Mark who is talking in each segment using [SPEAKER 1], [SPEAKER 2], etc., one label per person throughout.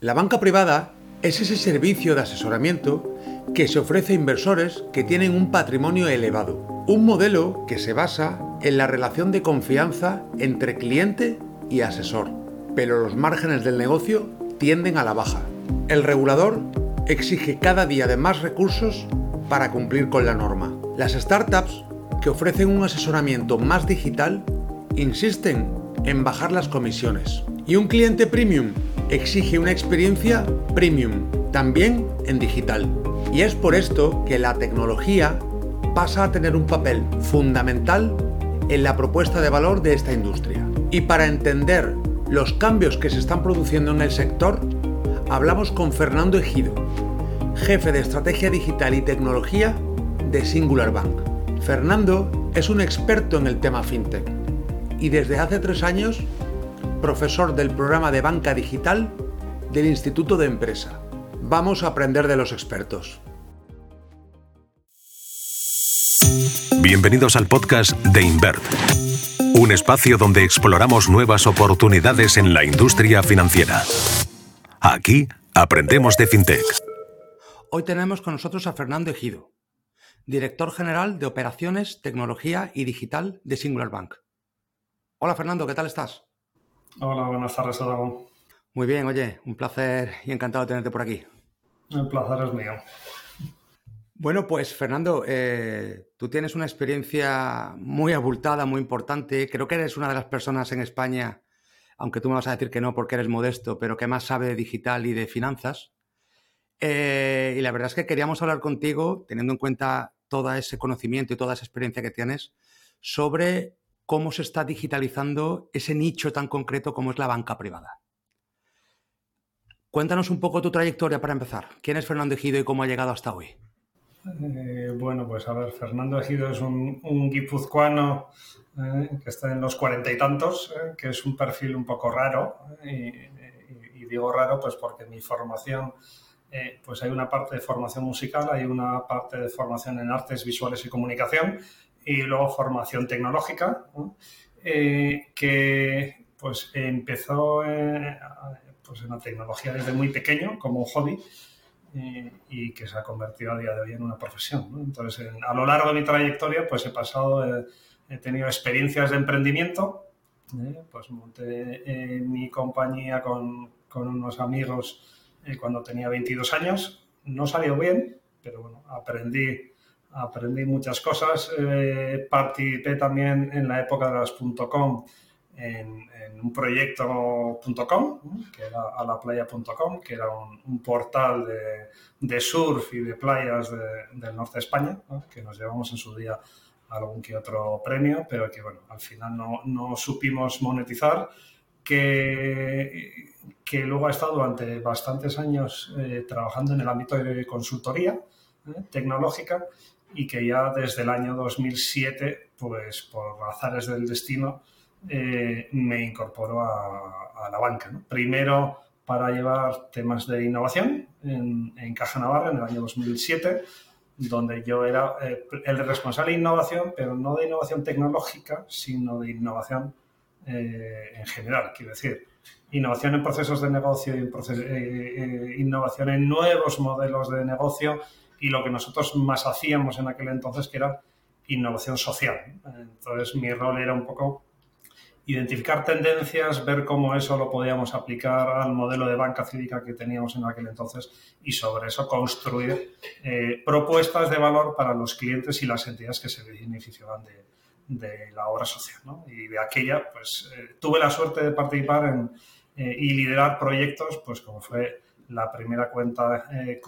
[SPEAKER 1] La banca privada es ese servicio de asesoramiento que se ofrece a inversores que tienen un patrimonio elevado. Un modelo que se basa en la relación de confianza entre cliente y asesor. Pero los márgenes del negocio tienden a la baja. El regulador exige cada día de más recursos para cumplir con la norma. Las startups que ofrecen un asesoramiento más digital insisten en bajar las comisiones. Y un cliente premium exige una experiencia premium, también en digital. Y es por esto que la tecnología pasa a tener un papel fundamental en la propuesta de valor de esta industria. Y para entender los cambios que se están produciendo en el sector, hablamos con Fernando Ejido, jefe de estrategia digital y tecnología de Singular Bank. Fernando es un experto en el tema fintech y desde hace tres años profesor del programa de banca digital del Instituto de Empresa. Vamos a aprender de los expertos.
[SPEAKER 2] Bienvenidos al podcast de Invert, un espacio donde exploramos nuevas oportunidades en la industria financiera. Aquí aprendemos de fintech.
[SPEAKER 1] Hoy tenemos con nosotros a Fernando Ejido, director general de Operaciones, Tecnología y Digital de Singular Bank. Hola Fernando, ¿qué tal estás?
[SPEAKER 3] Hola, buenas tardes, Adamo.
[SPEAKER 1] Muy bien, oye, un placer y encantado de tenerte por aquí.
[SPEAKER 3] El placer es mío.
[SPEAKER 1] Bueno, pues Fernando, eh, tú tienes una experiencia muy abultada, muy importante. Creo que eres una de las personas en España, aunque tú me vas a decir que no porque eres modesto, pero que más sabe de digital y de finanzas. Eh, y la verdad es que queríamos hablar contigo, teniendo en cuenta todo ese conocimiento y toda esa experiencia que tienes, sobre cómo se está digitalizando ese nicho tan concreto como es la banca privada. Cuéntanos un poco tu trayectoria para empezar. ¿Quién es Fernando Ejido y cómo ha llegado hasta hoy?
[SPEAKER 3] Eh, bueno, pues a ver, Fernando Ejido es un, guipuzcoano eh, que está en los cuarenta y tantos, eh, que es un perfil un poco raro. Y, y, digo raro pues porque mi formación, pues hay una parte de formación musical, hay una parte de formación en artes visuales y comunicación y luego formación tecnológica, eh, que pues empezó eh, pues en la tecnología desde muy pequeño como un hobby eh, y que se ha convertido a día de hoy en una profesión. Entonces, a lo largo de mi trayectoria, pues he pasado, he tenido experiencias de emprendimiento, pues monté mi compañía con, con, unos amigos cuando tenía 22 años, no salió bien, pero bueno, aprendí aprendí muchas cosas. Eh, participé también en la época de las .com en, un proyecto .com, que era alaplaya.com, que era un, portal de, surf y de playas del norte de España, que nos llevamos en su día algún que otro premio, pero que bueno, al final no, supimos monetizar, que, que luego ha estado durante bastantes años eh, trabajando en el ámbito de consultoría eh, tecnológica y que ya desde el año 2007, pues por azares del destino, eh, me incorporó a, la banca. Primero para llevar temas de innovación en, Caja Navarra en el año 2007, donde yo era eh, el responsable de innovación, pero no de innovación tecnológica, sino de innovación eh, en general. Quiero decir, innovación en procesos de negocio, innovación en nuevos modelos de negocio y lo que nosotros más hacíamos en aquel entonces, que era innovación social. Entonces, mi rol era un poco identificar tendencias, ver cómo eso lo podíamos aplicar al modelo de banca cívica que teníamos en aquel entonces y sobre eso construir eh, propuestas de valor para los clientes y las entidades que se beneficiaban de, de la obra social. Y de aquella, pues eh, tuve la suerte de participar en, eh, y liderar proyectos, pues como fue la primera cuenta eh,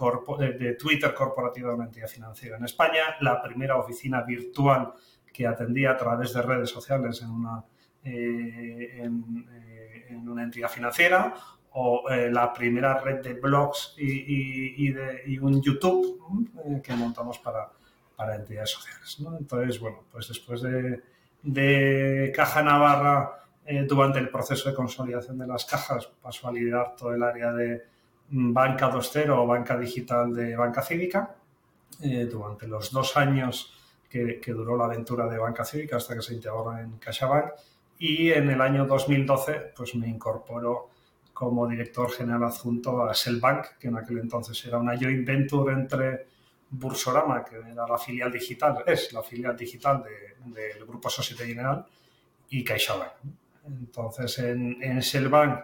[SPEAKER 3] de, Twitter corporativa de una entidad financiera en España, la primera oficina virtual que atendía a través de redes sociales en una, eh, eh, en, una entidad financiera, o la primera red de blogs y, y, un YouTube que montamos para, para entidades sociales. Entonces, bueno, pues después de, de Caja Navarra, durante el proceso de consolidación de las cajas, pasó a liderar todo el área de Banca 2.0 o Banca Digital de Banca Cívica eh, durante los dos años que, duró la aventura de Banca Cívica hasta que se integró en CaixaBank y en el año 2012 pues me incorporó como director general adjunto a Selbank, que en aquel entonces era una joint venture entre Bursorama, que era la filial digital, es la filial digital del grupo Societe General, y CaixaBank. Entonces, en, en Selbank,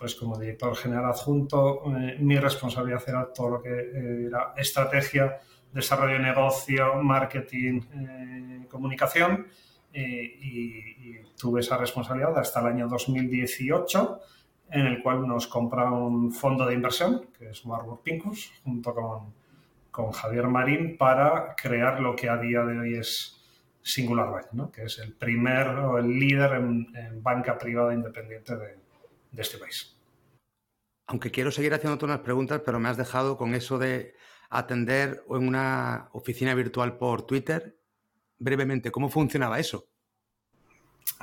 [SPEAKER 3] pues como director general adjunto, eh, mi responsabilidad era todo lo que eh, era estrategia, desarrollo de negocio, marketing, eh, comunicación, y, tuve esa responsabilidad hasta el año 2018 en el cual nos compra un fondo de inversión, que es Warburg Pincus, junto con, con, Javier Marín, para crear lo que a día de hoy es Singular Bank, ¿no? que es el primer o el líder en, banca privada independiente de, de, este país.
[SPEAKER 1] Aunque quiero seguir haciéndote unas preguntas, pero me has dejado con eso de atender en una oficina virtual por Twitter. Brevemente, ¿cómo funcionaba eso?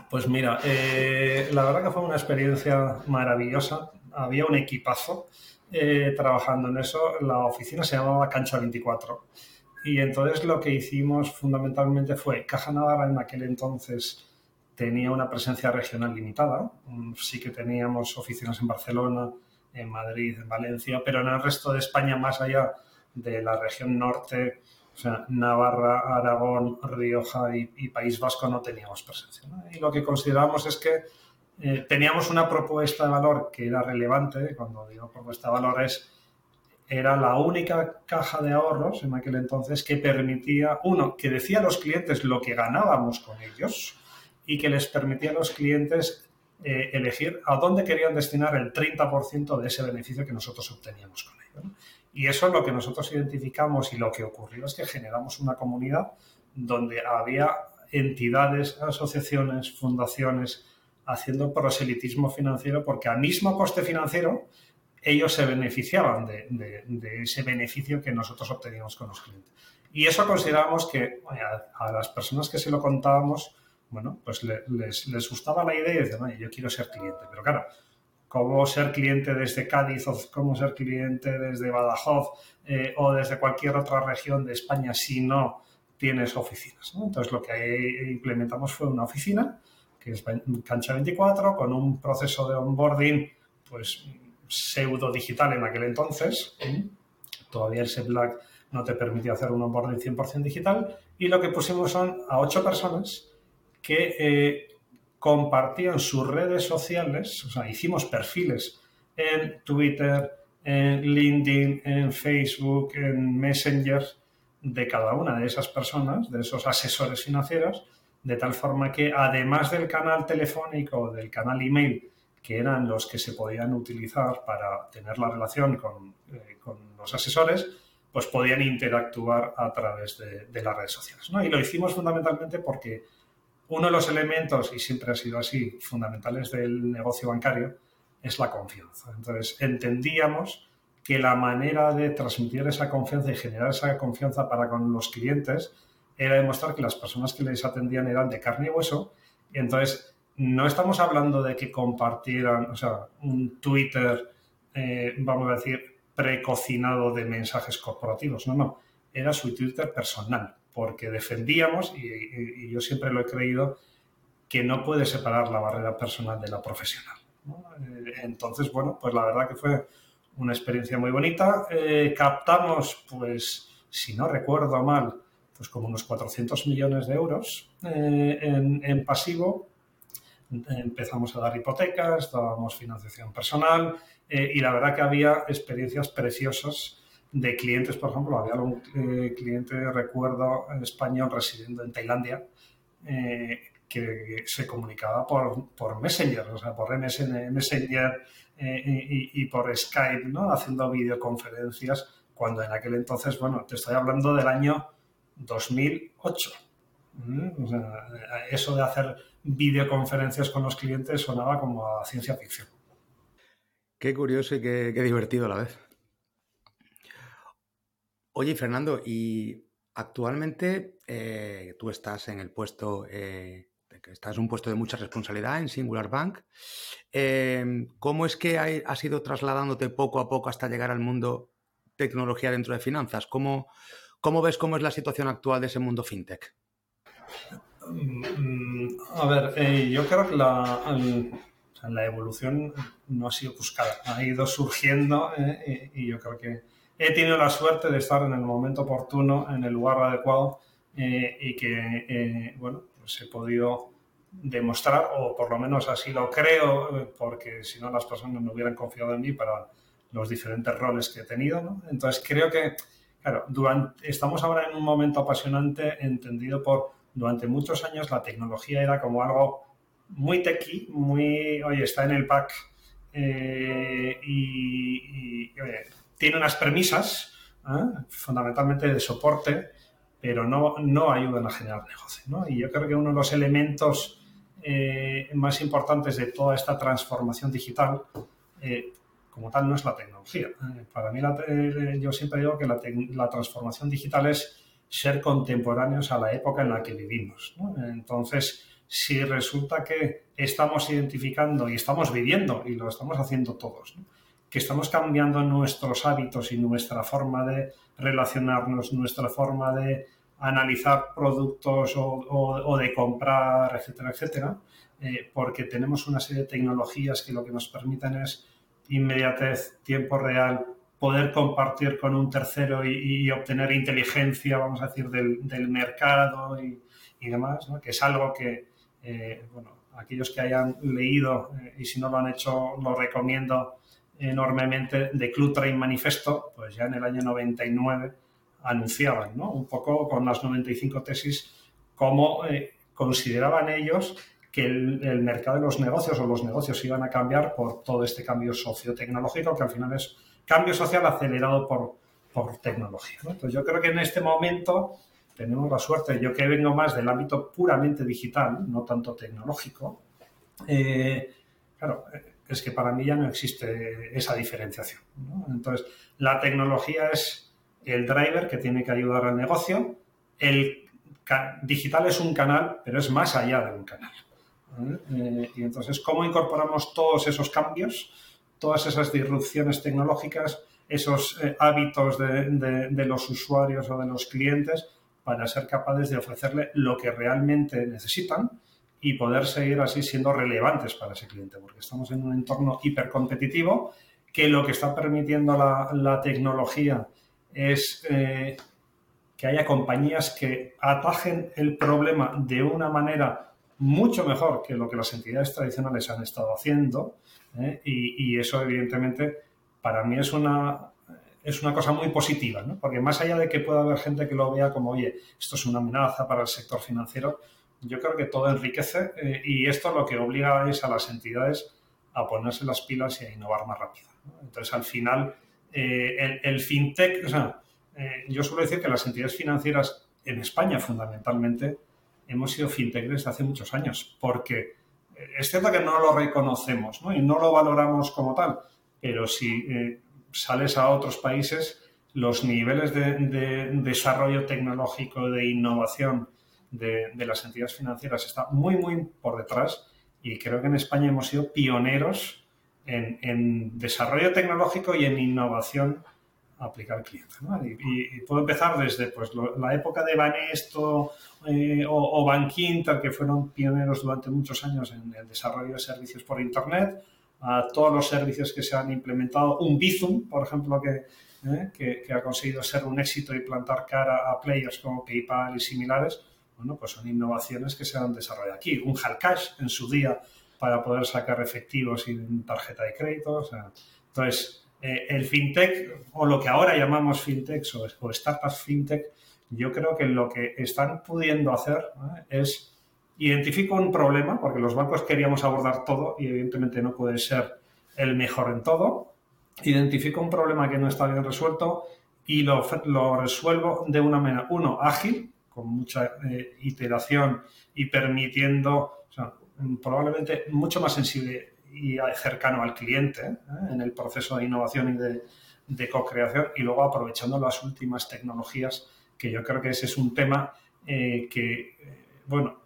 [SPEAKER 3] Pues mira, eh, la verdad que fue una experiencia maravillosa. Había un equipazo eh, trabajando en eso. La oficina se llamaba Cancha 24. Y entonces lo que hicimos fundamentalmente fue, Caja Navarra en aquel entonces tenía una presencia regional limitada. Mm, sí que teníamos oficinas en Barcelona, en Madrid, en Valencia, pero en el resto de España, más allá de la región norte, o sea, Navarra, Aragón, Rioja y, País Vasco no teníamos presencia. Y lo que consideramos es que eh, teníamos una propuesta de valor que era relevante, cuando digo propuesta de valor es, era la única caja de ahorros en aquel entonces que permitía, uno, que decía a los clientes lo que ganábamos con ellos y que les permitía a los clientes eh, elegir a dónde querían destinar el 30% de ese beneficio que nosotros obteníamos con ellos. Y eso es lo que nosotros identificamos y lo que ocurrió es que generamos una comunidad donde había entidades, asociaciones, fundaciones haciendo proselitismo financiero porque a mismo coste financiero ellos se beneficiaban de, ese beneficio que nosotros obteníamos con los clientes. Y eso consideramos que a, las personas que se lo contábamos, bueno, pues les, gustaba la idea y decían, yo quiero ser cliente. Pero claro, cómo ser cliente desde Cádiz o cómo ser cliente desde Badajoz eh, o desde cualquier otra región de España si no tienes oficinas. Entonces lo que implementamos fue una oficina, que es Cancha 24, con un proceso de onboarding pues pseudo digital en aquel entonces. Todavía el Black no te permitía hacer un onboarding 100% digital. Y lo que pusimos son a ocho personas que eh, compartían sus redes sociales, o sea, hicimos perfiles en Twitter, en LinkedIn, en Facebook, en Messenger de cada una de esas personas, de esos asesores financieros, de tal forma que además del canal telefónico, del canal email, que eran los que se podían utilizar para tener la relación con, eh, los asesores, pues podían interactuar a través de, las redes sociales. Y lo hicimos fundamentalmente porque uno de los elementos, y siempre ha sido así, fundamentales del negocio bancario, es la confianza. Entonces, entendíamos que la manera de transmitir esa confianza y generar esa confianza para con los clientes era demostrar que las personas que les atendían eran de carne y hueso. Y entonces, no estamos hablando de que compartieran, o sea, un Twitter, eh, vamos a decir, precocinado de mensajes corporativos. No, no. Era su Twitter personal porque defendíamos, y, yo siempre lo he creído, que no puede separar la barrera personal de la profesional. Eh, entonces, bueno, pues la verdad que fue una experiencia muy bonita. Eh, captamos, pues, si no recuerdo mal, pues como unos 400 millones de euros en, pasivo. Empezamos a dar hipotecas, dábamos financiación personal y la verdad que había experiencias preciosas de clientes, por ejemplo, había un eh, cliente, recuerdo, español residiendo en Tailandia, eh, que se comunicaba por, por, Messenger, o sea, por MSN, Messenger eh, y, por Skype, ¿no? Haciendo videoconferencias, cuando en aquel entonces, bueno, te estoy hablando del año 2008. O sea, eso de hacer videoconferencias con los clientes sonaba como a ciencia ficción.
[SPEAKER 1] Qué curioso y qué, divertido a la vez. Oye, Fernando, y actualmente eh, tú estás en el puesto, eh, estás en un puesto de mucha responsabilidad en Singular Bank. Em, ¿Cómo es que has ido trasladándote poco a poco hasta llegar al mundo tecnología dentro de finanzas? ¿Cómo, cómo ves cómo es la situación actual de ese mundo fintech?
[SPEAKER 3] Mm, a ver, eh, yo creo que la evolución no ha sido buscada, ha ido surgiendo eh, y, yo creo que he tenido la suerte de estar en el momento oportuno, en el lugar adecuado eh, y que, bueno, pues he podido demostrar, o por lo menos así lo creo, porque si no las personas no hubieran confiado en mí para los diferentes roles que he tenido. ¿no? Entonces creo que, claro, durante, estamos ahora en un momento apasionante entendido por, durante muchos años la tecnología era como algo muy techy, muy, oye, está en el pack eh, y, tiene unas premisas, ¿eh? fundamentalmente de soporte, pero no, no ayudan a generar negocio. ¿no? Y yo creo que uno de los elementos eh, más importantes de toda esta transformación digital, como tal, no es la tecnología. para mí, yo siempre digo que la, la, transformación digital es ser contemporáneos a la época en la que vivimos. Entonces, si resulta que estamos identificando y estamos viviendo, y lo estamos haciendo todos, que estamos cambiando nuestros hábitos y nuestra forma de relacionarnos, nuestra forma de analizar productos o, de comprar, etcétera, etcétera, eh, porque tenemos una serie de tecnologías que lo que nos permiten es inmediatez, tiempo real, poder compartir con un tercero y, obtener inteligencia, vamos a decir, del, mercado y, demás, que es algo que, eh, bueno, aquellos que hayan leído eh, y si no lo han hecho, lo recomiendo enormemente, de Club Train Manifesto, pues ya en el año 99 anunciaban, ¿no? Un poco con las 95 tesis, cómo eh, consideraban ellos que el, mercado de los negocios o los negocios iban a cambiar por todo este cambio sociotecnológico, que al final es cambio social acelerado por, por tecnología. Entonces yo creo que en este momento tenemos la suerte, yo que vengo más del ámbito puramente digital, no tanto tecnológico, eh, claro, es que para mí ya no existe esa diferenciación. Entonces, la tecnología es el driver que tiene que ayudar al negocio, el digital es un canal, pero es más allá de un canal. Eh, y entonces, ¿cómo incorporamos todos esos cambios, todas esas disrupciones tecnológicas, esos eh, hábitos de, los usuarios o de los clientes para ser capaces de ofrecerle lo que realmente necesitan y poder seguir así siendo relevantes para ese cliente, porque estamos en un entorno hipercompetitivo que lo que está permitiendo la, tecnología es eh, que haya compañías que atajen el problema de una manera mucho mejor que lo que las entidades tradicionales han estado haciendo ¿eh? y, eso evidentemente para mí es una es una cosa muy positiva, porque más allá de que pueda haber gente que lo vea como, oye, esto es una amenaza para el sector financiero, yo creo que todo enriquece eh, y esto lo que obliga es a las entidades a ponerse las pilas y a innovar más rápido. Entonces, al final, eh, el, fintech, o sea, yo suelo decir que las entidades financieras en España fundamentalmente hemos sido fintech desde hace muchos años, porque es cierto que no lo reconocemos ¿no? y no lo valoramos como tal, pero si sales a otros países, los niveles de, desarrollo tecnológico, de innovación de, las entidades financieras está muy, muy por detrás y creo que en España hemos sido pioneros en, desarrollo tecnológico y en innovación aplicar al cliente. Y, puedo empezar desde pues, la época de Banesto eh, o, o que fueron pioneros durante muchos años en el desarrollo de servicios por Internet, a todos los servicios que se han implementado. Un Bizum, por ejemplo, eh, que, que, ha conseguido ser un éxito y plantar cara a players como PayPal y similares, bueno, pues son innovaciones que se han desarrollado aquí. Un Halcash en su día para poder sacar efectivos sin tarjeta de crédito. entonces, eh, el fintech, o lo que ahora llamamos fintech o, o startups fintech, yo creo que lo que están pudiendo hacer ¿eh? es Identifico un problema, porque los bancos queríamos abordar todo y evidentemente no puede ser el mejor en todo. Identifico un problema que no está bien resuelto y lo, lo resuelvo de una manera, uno, ágil, con mucha eh, iteración y permitiendo, probablemente mucho más sensible y cercano al cliente ¿eh? en el proceso de innovación y de, de co-creación y luego aprovechando las últimas tecnologías, que yo creo que ese es un tema eh, que, bueno,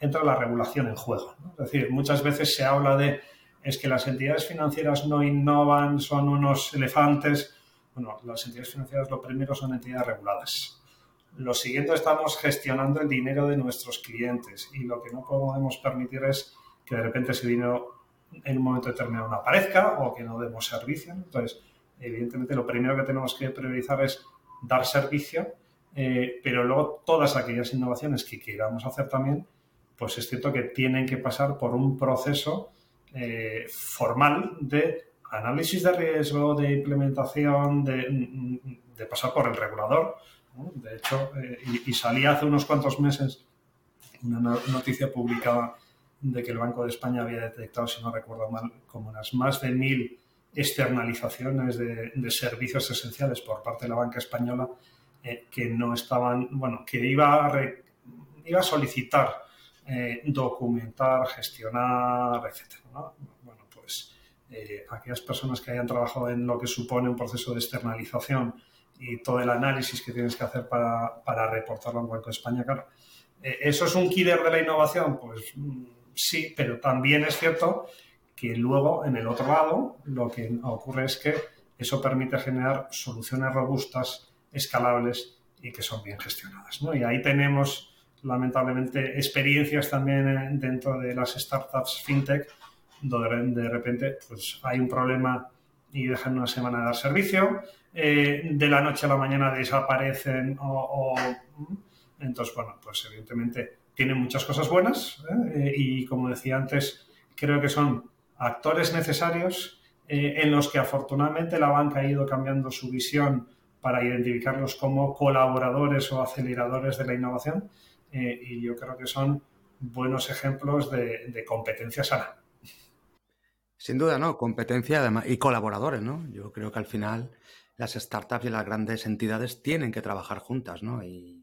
[SPEAKER 3] entra la regulación en juego. Es decir, muchas veces se habla de es que las entidades financieras no innovan, son unos elefantes. Bueno, las entidades financieras lo primero son entidades reguladas. Lo siguiente estamos gestionando el dinero de nuestros clientes y lo que no podemos permitir es que de repente ese dinero en un momento determinado no aparezca o que no demos servicio. Entonces, evidentemente lo primero que tenemos que priorizar es dar servicio, eh, pero luego todas aquellas innovaciones que queramos hacer también, pues es cierto que tienen que pasar por un proceso eh, formal de análisis de riesgo, de implementación, de, pasar por el regulador. De hecho, eh, y, salía hace unos cuantos meses una noticia publicada de que el Banco de España había detectado, si no recuerdo mal, como unas más de mil externalizaciones de, servicios esenciales por parte de la banca española eh, que no estaban, bueno, que iba a, iba a solicitar eh, documentar, gestionar, etc. Bueno, pues eh, aquellas personas que hayan trabajado en lo que supone un proceso de externalización y todo el análisis que tienes que hacer para, para reportarlo en Banco de España, claro. ¿Eso es un killer de la innovación? Pues mm, sí, pero también es cierto que luego en el otro lado lo que ocurre es que eso permite generar soluciones robustas, escalables y que son bien gestionadas. ¿no? Y ahí tenemos lamentablemente experiencias también dentro de las startups fintech donde de repente pues, hay un problema y dejan una semana de dar servicio, eh, de la noche a la mañana desaparecen o, entonces bueno pues evidentemente tienen muchas cosas buenas ¿eh? y como decía antes creo que son actores necesarios eh, en los que afortunadamente la banca ha ido cambiando su visión para identificarlos como colaboradores o aceleradores de la innovación eh, y yo creo que son buenos ejemplos de, competencia sana.
[SPEAKER 1] Sin duda, ¿no? Competencia además, y colaboradores, ¿no? Yo creo que al final las startups y las grandes entidades tienen que trabajar juntas, ¿no? Y,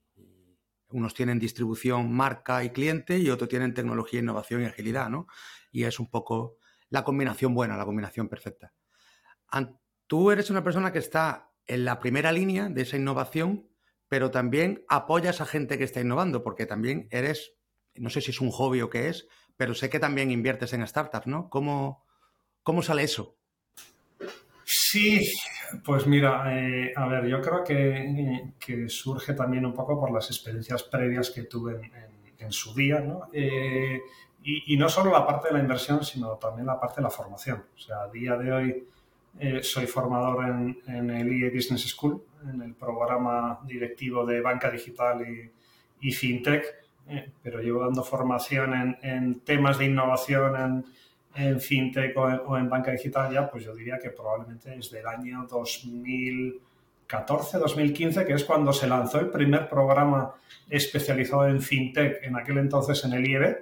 [SPEAKER 1] unos tienen distribución, marca y cliente y otros tienen tecnología, innovación y agilidad, ¿no? Y es un poco la combinación buena, la combinación perfecta. Tú eres una persona que está en la primera línea de esa innovación, pero también apoyas a gente que está innovando, porque también eres, no sé si es un hobby o qué es, pero sé que también inviertes en startups, ¿no? ¿Cómo, cómo sale eso?
[SPEAKER 3] Sí, pues mira, eh, a ver, yo creo que, surge también un poco por las experiencias previas que tuve en, su día, ¿no? Eh, y, no solo la parte de la inversión, sino también la parte de la formación. O sea, a día de hoy eh, soy formador en, el IE Business School, en el programa directivo de banca digital y, fintech, eh, pero llevo dando formación en, temas de innovación en, fintech o en, banca digital ya, pues yo diría que probablemente desde el año 2014, 2015, que es cuando se lanzó el primer programa especializado en fintech, en aquel entonces en el IEB.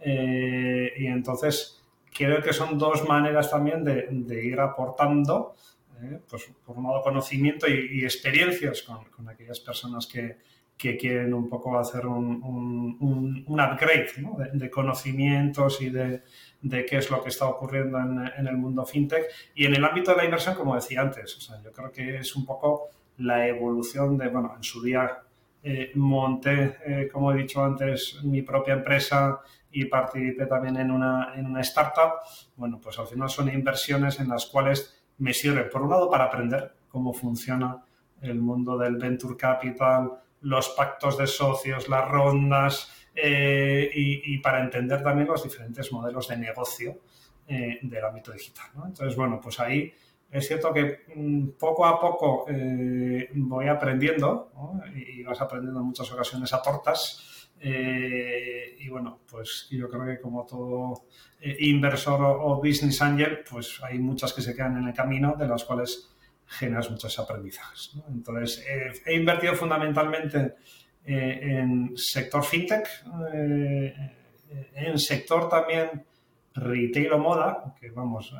[SPEAKER 3] Eh, y entonces creo que son dos maneras también de, ir aportando, eh, pues por un lado conocimiento y, experiencias con, aquellas personas que, quieren un poco hacer un, upgrade de, conocimientos y de, qué es lo que está ocurriendo en, el mundo fintech. Y en el ámbito de la inversión, como decía antes, o sea, yo creo que es un poco la evolución de, bueno, en su día eh, monté, como he dicho antes, mi propia empresa y participé también en una, en una startup, bueno, pues al final son inversiones en las cuales me sirve, por un lado, para aprender cómo funciona el mundo del venture capital, los pactos de socios, las rondas eh, y, para entender también los diferentes modelos de negocio eh, del ámbito digital. Entonces, bueno, pues ahí es cierto que mm, poco a poco eh, voy aprendiendo y vas aprendiendo en muchas ocasiones a tortas y bueno, pues yo creo que como todo inversor o, business angel, pues hay muchas que se quedan en el camino, de las cuales generas muchos aprendizajes. Entonces, eh, he invertido fundamentalmente en sector fintech, en sector también retail o moda, que vamos,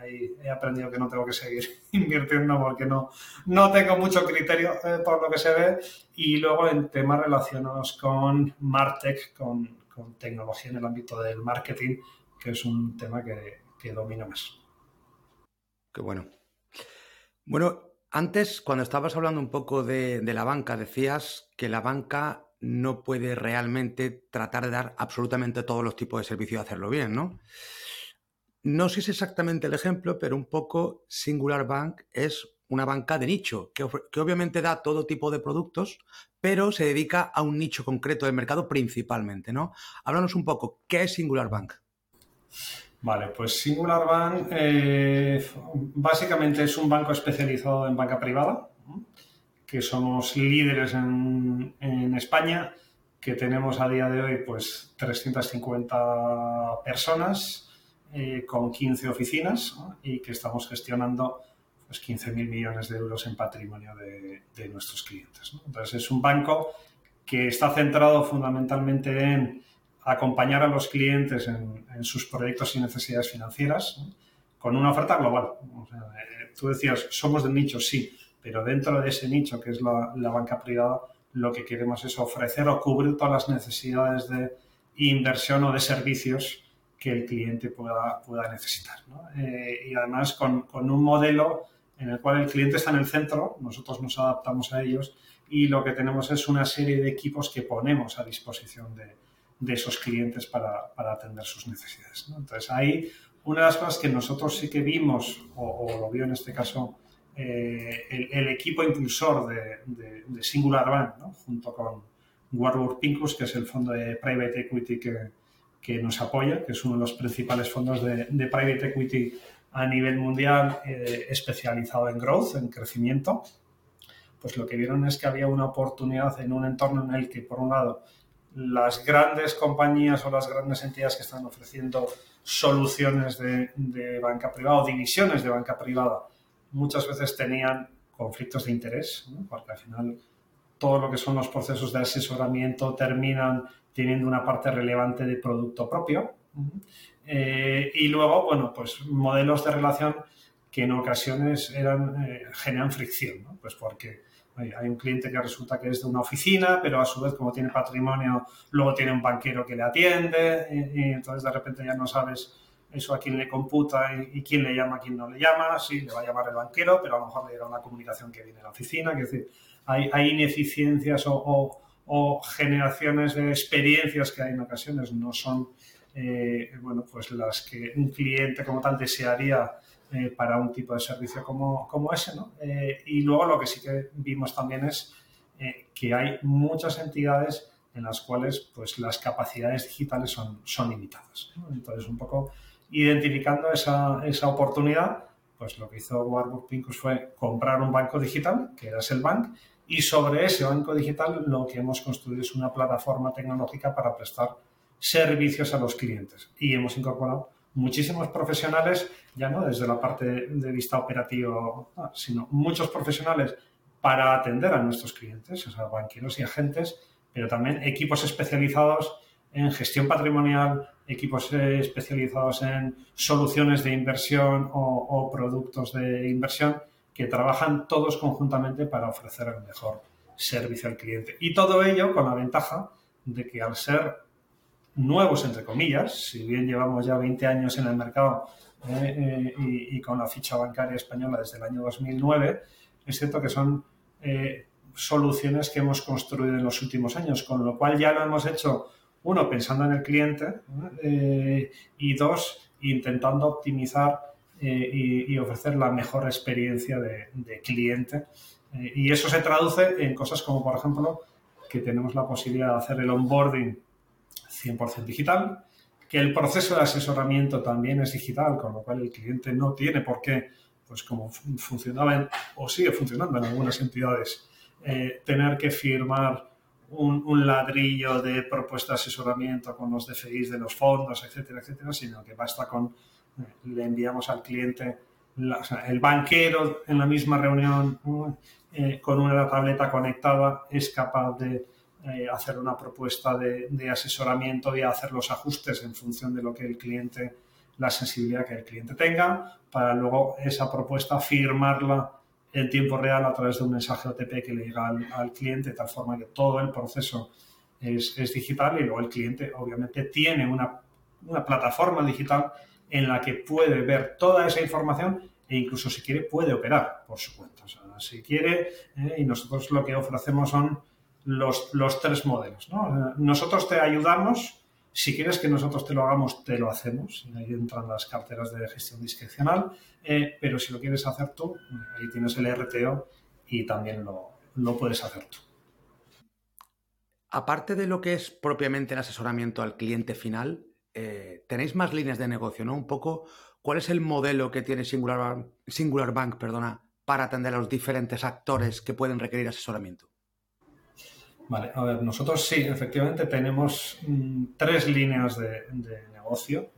[SPEAKER 3] ahí he aprendido que no tengo que seguir invirtiendo porque no, no tengo mucho criterio eh, por lo que se ve, y luego en temas relacionados con Martech, con, con, tecnología en el ámbito del marketing, que es un tema que, que domino más.
[SPEAKER 1] Qué bueno. Bueno, antes, cuando estabas hablando un poco de, la banca, decías que la banca no puede realmente tratar de dar absolutamente todos los tipos de servicios y hacerlo bien, ¿no? No sé si es exactamente el ejemplo, pero un poco Singular Bank es una banca de nicho, que, obviamente da todo tipo de productos, pero se dedica a un nicho concreto del mercado principalmente, ¿no? Háblanos un poco, ¿qué es Singular Bank?
[SPEAKER 3] Vale, pues Singular Bank eh, básicamente es un banco especializado en banca privada, que somos líderes en, España, que tenemos a día de hoy pues 350 personas eh, con 15 oficinas y que estamos gestionando pues 15.000 millones de euros en patrimonio de, nuestros clientes. Entonces es un banco que está centrado fundamentalmente en acompañar a los clientes en, sus proyectos y necesidades financieras con una oferta global. Eh, tú decías, somos de nicho, sí, pero dentro de ese nicho que es la, banca privada, lo que queremos es ofrecer o cubrir todas las necesidades de inversión o de servicios que el cliente pueda, pueda necesitar. Eh, y además con, un modelo en el cual el cliente está en el centro, nosotros nos adaptamos a ellos y lo que tenemos es una serie de equipos que ponemos a disposición de, de esos clientes para, para atender sus necesidades. Entonces, ahí una de las cosas que nosotros sí que vimos, o, lo vio en este caso eh, el, equipo impulsor de, de, Singular Bank, junto con Warburg Pincus, que es el fondo de private equity que, que, nos apoya, que es uno de los principales fondos de, private equity a nivel mundial eh, especializado en growth, en crecimiento, pues lo que vieron es que había una oportunidad en un entorno en el que, por un lado, las grandes compañías o las grandes entidades que están ofreciendo soluciones de, banca privada o divisiones de banca privada muchas veces tenían conflictos de interés, porque al final todo lo que son los procesos de asesoramiento terminan teniendo una parte relevante de producto propio. Eh, y luego, bueno, pues modelos de relación que en ocasiones eran, eh, generan fricción, pues porque hay un cliente que resulta que es de una oficina, pero a su vez, como tiene patrimonio, luego tiene un banquero que le atiende y, entonces de repente ya no sabes eso a quién le computa y, quién le llama, quién no le llama. Sí, le va a llamar el banquero, pero a lo mejor le llega una comunicación que viene de la oficina. Es decir, hay, ineficiencias o, generaciones de experiencias que hay en ocasiones no son eh, bueno, pues las que un cliente como tal desearía eh, para un tipo de servicio como, como ese. ¿no? Eh, y luego lo que sí que vimos también es eh, que hay muchas entidades en las cuales pues, las capacidades digitales son, son limitadas. Entonces, un poco identificando esa, esa, oportunidad, pues lo que hizo Warburg Pincus fue comprar un banco digital, que era el Bank, y sobre ese banco digital lo que hemos construido es una plataforma tecnológica para prestar servicios a los clientes. Y hemos incorporado muchísimos profesionales, ya no desde la parte de vista operativo, ah, sino muchos profesionales para atender a nuestros clientes, o sea, banqueros y agentes, pero también equipos especializados en gestión patrimonial, equipos eh, especializados en soluciones de inversión o, productos de inversión que trabajan todos conjuntamente para ofrecer el mejor servicio al cliente. Y todo ello con la ventaja de que al ser nuevos, entre comillas, si bien llevamos ya 20 años en el mercado eh, eh, y, con la ficha bancaria española desde el año 2009, es cierto que son eh, soluciones que hemos construido en los últimos años, con lo cual ya lo hemos hecho, uno, pensando en el cliente y dos, intentando optimizar y, ofrecer la mejor experiencia de, de cliente. y eso se traduce en cosas como, por ejemplo, que tenemos la posibilidad de hacer el onboarding 100% digital, que el proceso de asesoramiento también es digital, con lo cual el cliente no tiene por qué, pues como funcionaba o sigue funcionando en algunas entidades, eh, tener que firmar un, ladrillo de propuesta de asesoramiento con los DFIs de los fondos, etcétera, etcétera, sino que basta con, eh, le enviamos al cliente, el banquero en la misma reunión eh, con una tableta conectada es capaz de eh, hacer una propuesta de, asesoramiento y hacer los ajustes en función de lo que el cliente, la sensibilidad que el cliente tenga, para luego esa propuesta firmarla en tiempo real a través de un mensaje OTP que le llega al, cliente, de tal forma que todo el proceso es, digital y luego el cliente obviamente tiene una, plataforma digital en la que puede ver toda esa información e incluso si quiere puede operar por su cuenta. si quiere, eh, y nosotros lo que ofrecemos son los, los tres modelos. ¿no? Nosotros te ayudamos, si quieres que nosotros te lo hagamos, te lo hacemos. Ahí entran las carteras de gestión discrecional, eh, pero si lo quieres hacer tú, ahí tienes el RTO y también lo, lo puedes hacer tú.
[SPEAKER 1] Aparte de lo que es propiamente el asesoramiento al cliente final, eh, tenéis más líneas de negocio, ¿no? Un poco, ¿cuál es el modelo que tiene Singular Bank, Singular Bank perdona, para atender a los diferentes actores que pueden requerir asesoramiento?
[SPEAKER 3] Vale, a ver, nosotros sí, efectivamente tenemos mm, tres líneas de, negocio.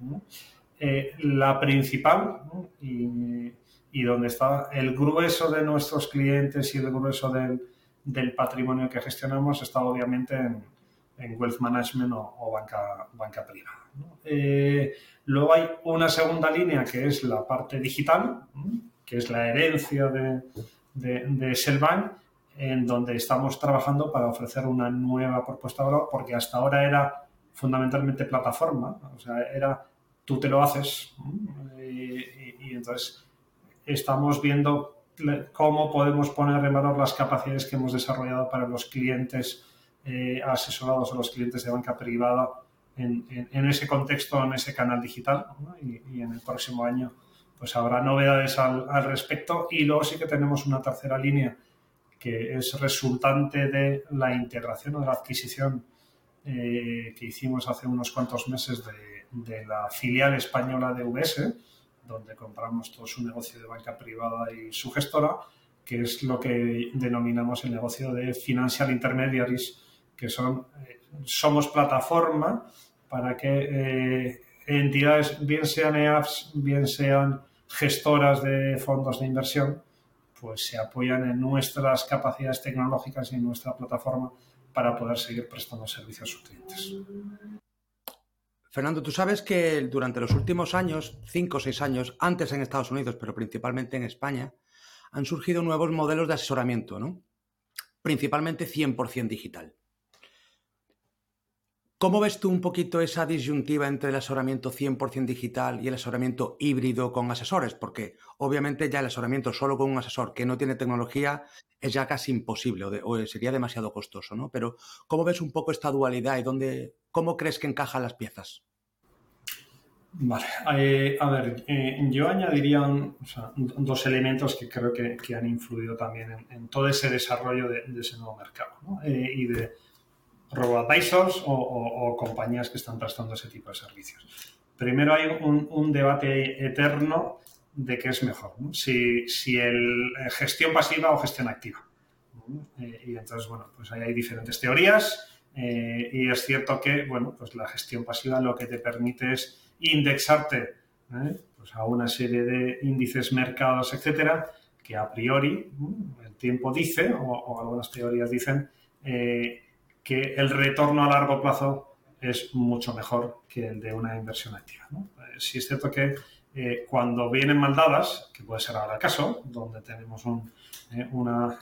[SPEAKER 3] Eh, la principal y, donde está el grueso de nuestros clientes y el grueso del, patrimonio que gestionamos está obviamente en, wealth management o, banca, banca privada. Eh, luego hay una segunda línea que es la parte digital, que es la herencia de, de, de en donde estamos trabajando para ofrecer una nueva propuesta de valor, porque hasta ahora era fundamentalmente plataforma, o sea, era tú te lo haces y, entonces estamos viendo cómo podemos poner en valor las capacidades que hemos desarrollado para los clientes eh, asesorados o los clientes de banca privada en, ese contexto, en ese canal digital y, en el próximo año pues habrá novedades al, al respecto. Y luego sí que tenemos una tercera línea que es resultante de la integración o de la adquisición eh, que hicimos hace unos cuantos meses de, la filial española de VS, donde compramos todo su negocio de banca privada y su gestora, que es lo que denominamos el negocio de financial intermediaries, que son, eh, somos plataforma para que eh, entidades, bien sean EAPs, bien sean gestoras de fondos de inversión, pues se apoyan en nuestras capacidades tecnológicas y en nuestra plataforma para poder seguir prestando servicio a sus clientes.
[SPEAKER 1] Fernando, tú sabes que durante los últimos años, cinco o seis años, antes en Estados Unidos, pero principalmente en España, han surgido nuevos modelos de asesoramiento, ¿no? Principalmente 100% digital. ¿Cómo ves tú un poquito esa disyuntiva entre el asesoramiento 100% digital y el asesoramiento híbrido con asesores? Porque obviamente ya el asesoramiento solo con un asesor que no tiene tecnología es ya casi imposible o, sería demasiado costoso, ¿no? Pero ¿cómo ves un poco esta dualidad y dónde, cómo crees que encajan las piezas?
[SPEAKER 3] Vale, eh, a ver, eh, yo añadiría dos elementos que creo que, han influido también en, todo ese desarrollo de, ese nuevo mercado ¿no? Eh, y de robo-advisors o, compañías que están prestando ese tipo de servicios. Primero hay un, debate eterno de qué es mejor, si, si el eh, gestión pasiva o gestión activa. Eh, y entonces, bueno, pues ahí hay diferentes teorías eh, y es cierto que, bueno, pues la gestión pasiva lo que te permite es indexarte pues a una serie de índices, mercados, etcétera, que a priori el tiempo dice, o, algunas teorías dicen, que el retorno a largo plazo es mucho mejor que el de una inversión activa. ¿no? Eh, sí es cierto que eh, cuando vienen mal dadas, que puede ser ahora el caso, donde tenemos eh, una,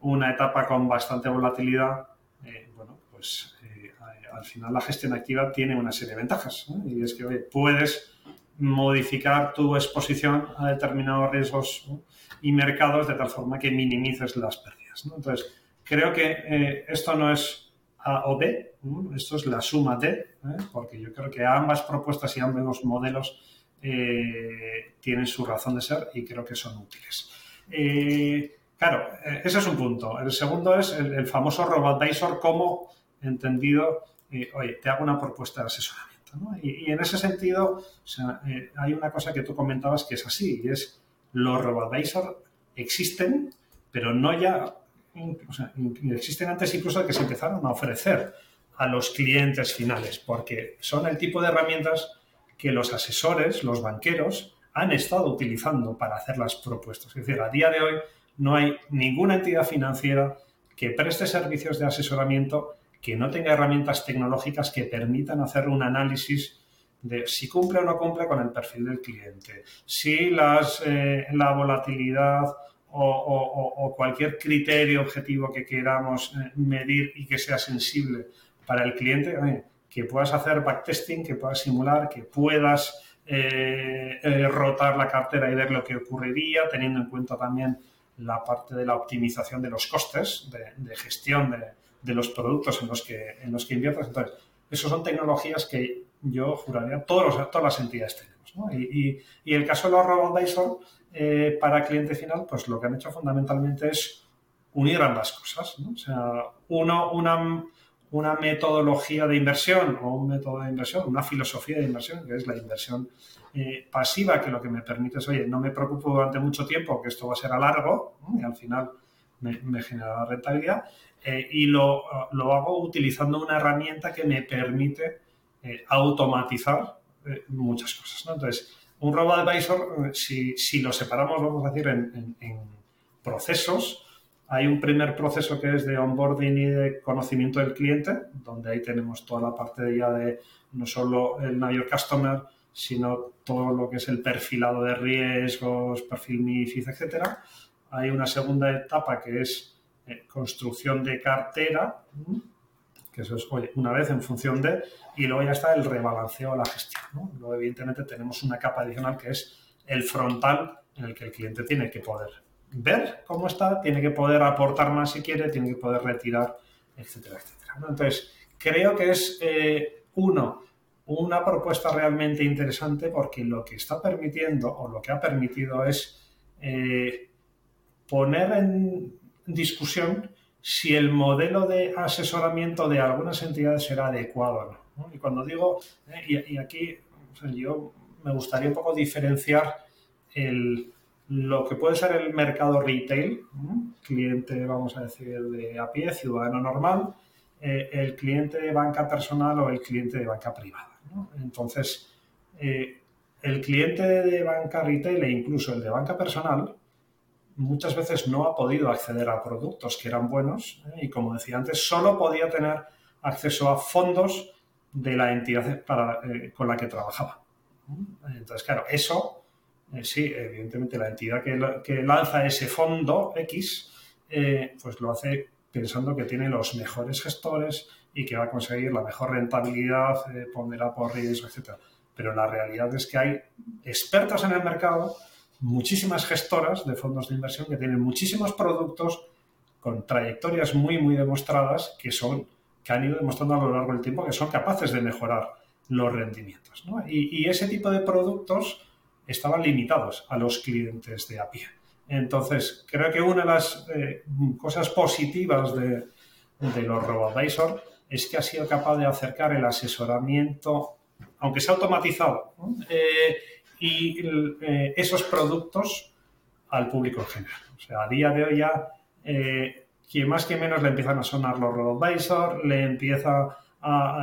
[SPEAKER 3] una etapa con bastante volatilidad, bueno, pues al final la gestión activa tiene una serie de ventajas. Y es que puedes modificar tu exposición a determinados riesgos y mercados de tal forma que minimices las pérdidas. Entonces, Creo que eh, esto no es A o B, esto es la suma de, ¿eh? porque yo creo que ambas propuestas y ambos modelos eh, tienen su razón de ser y creo que son útiles. claro, ese es un punto. El segundo es el, famoso RoboAdvisor como entendido, oye, te hago una propuesta de asesoramiento. Y, en ese sentido, hay una cosa que tú comentabas que es así, y es los RoboAdvisor existen, pero no ya existen antes incluso de que se empezaron a ofrecer a los clientes finales, porque son el tipo de herramientas que los asesores, los banqueros, han estado utilizando para hacer las propuestas. Es decir, a día de hoy no hay ninguna entidad financiera que preste servicios de asesoramiento que no tenga herramientas tecnológicas que permitan hacer un análisis de si cumple o no cumple con el perfil del cliente, si las, eh, la volatilidad o, cualquier criterio objetivo que queramos eh, medir y que sea sensible para el cliente, que puedas hacer backtesting, que puedas simular, que puedas eh, eh, rotar la cartera y ver lo que ocurriría, teniendo en cuenta también la parte de la optimización de los costes de, gestión de, los productos en los que, en los que inviertes. Entonces, esas son tecnologías que yo juraría todos todas las entidades tenemos. Y, y, el caso de los robo eh, para cliente final, pues lo que han hecho fundamentalmente es unir ambas cosas. O sea, uno, una, una metodología de inversión o un método de inversión, una filosofía de inversión, que es la inversión eh, pasiva, que lo que me permite es, oye, no me preocupo durante mucho tiempo que esto va a ser a largo y al final me, genera rentabilidad eh, y lo, lo, hago utilizando una herramienta que me permite automatizar muchas cosas. Entonces, un robo-advisor, si, si, lo separamos, vamos a decir, en, en procesos, hay un primer proceso que es de onboarding y de conocimiento del cliente, donde ahí tenemos toda la parte ya de no solo el Your Customer, sino todo lo que es el perfilado de riesgos, perfil MIFID, etcétera. Hay una segunda etapa que es eh, construcción de cartera, que eso es una vez en función de, y luego ya está el rebalanceo la gestión. Luego, evidentemente, tenemos una capa adicional que es el frontal en el que el cliente tiene que poder ver cómo está, tiene que poder aportar más si quiere, tiene que poder retirar, etcétera, etcétera. Entonces, creo que es, eh, uno, una propuesta realmente interesante porque lo que está permitiendo o lo que ha permitido es eh, poner en discusión si el modelo de asesoramiento de algunas entidades será adecuado o no. Y cuando digo, eh, y, aquí yo me gustaría un poco diferenciar el, lo que puede ser el mercado retail, cliente, vamos a decir, de a pie, ciudadano normal, eh, el cliente de banca personal o el cliente de banca privada. Entonces, eh, el cliente de banca retail e incluso el de banca personal muchas veces no ha podido acceder a productos que eran buenos ¿eh? y, como decía antes, solo podía tener acceso a fondos de la entidad con la que trabajaba. Entonces, claro, eso eh, sí, evidentemente la entidad que, lanza ese fondo X, eh, pues lo hace pensando que tiene los mejores gestores y que va a conseguir la mejor rentabilidad, eh, ponderada por riesgo, etc. Pero la realidad es que hay expertos en el mercado, muchísimas gestoras de fondos de inversión que tienen muchísimos productos con trayectorias muy, muy demostradas que son que han ido demostrando a lo largo del tiempo que son capaces de mejorar los rendimientos. y ese tipo de productos estaban limitados a los clientes de a pie. Entonces, creo que una de las eh, cosas positivas de, los RoboAdvisor es que ha sido capaz de acercar el asesoramiento, aunque sea automatizado, eh, y eh, esos productos al público en general. O sea, a día de hoy ya, quien más que menos le empiezan a sonar los RoboAdvisor, le empieza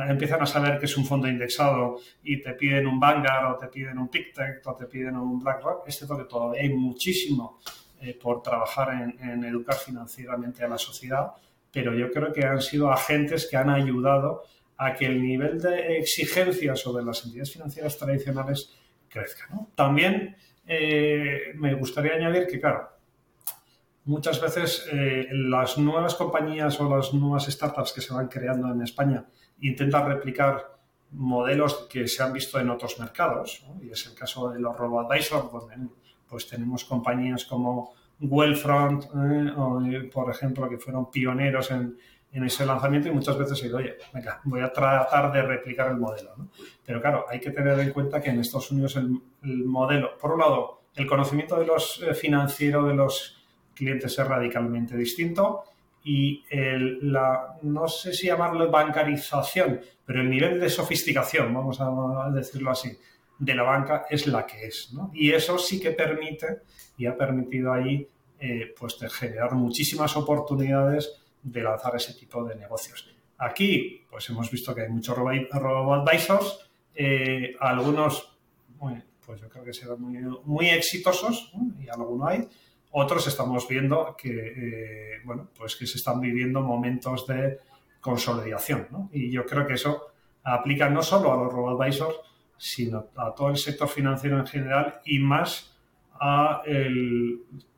[SPEAKER 3] empiezan a saber que es un fondo indexado y te piden un Vanguard o te piden un PicTech o te piden un BlackRock, es cierto que todavía hay muchísimo eh, por trabajar en, educar financieramente a la sociedad, pero yo creo que han sido agentes que han ayudado a que el nivel de exigencia sobre las entidades financieras tradicionales crezca. También eh, me gustaría añadir que, claro, muchas veces eh, las nuevas compañías o las nuevas startups que se van creando en España intenta replicar modelos que se han visto en otros mercados, y es el caso de los robo-advisors, donde pues tenemos compañías como Wellfront, eh, o, por ejemplo, que fueron pioneros en, ese lanzamiento y muchas veces he dicho, oye, venga, voy a tratar de replicar el modelo. Pero claro, hay que tener en cuenta que en Estados Unidos el, modelo, por un lado, el conocimiento de los eh, financieros de los clientes es radicalmente distinto y la, no sé si llamarlo bancarización, pero el nivel de sofisticación, vamos a decirlo así, de la banca es la que es. ¿no? Y eso sí que permite y ha permitido ahí eh, pues generar muchísimas oportunidades de lanzar ese tipo de negocios. Aquí, pues hemos visto que hay muchos robo-advisors, eh, algunos, pues yo creo que serán muy, exitosos, y alguno hay, otros estamos viendo que, eh, bueno, pues que se están viviendo momentos de consolidación, Y yo creo que eso aplica no solo a los robo-advisors, sino a todo el sector financiero en general y más a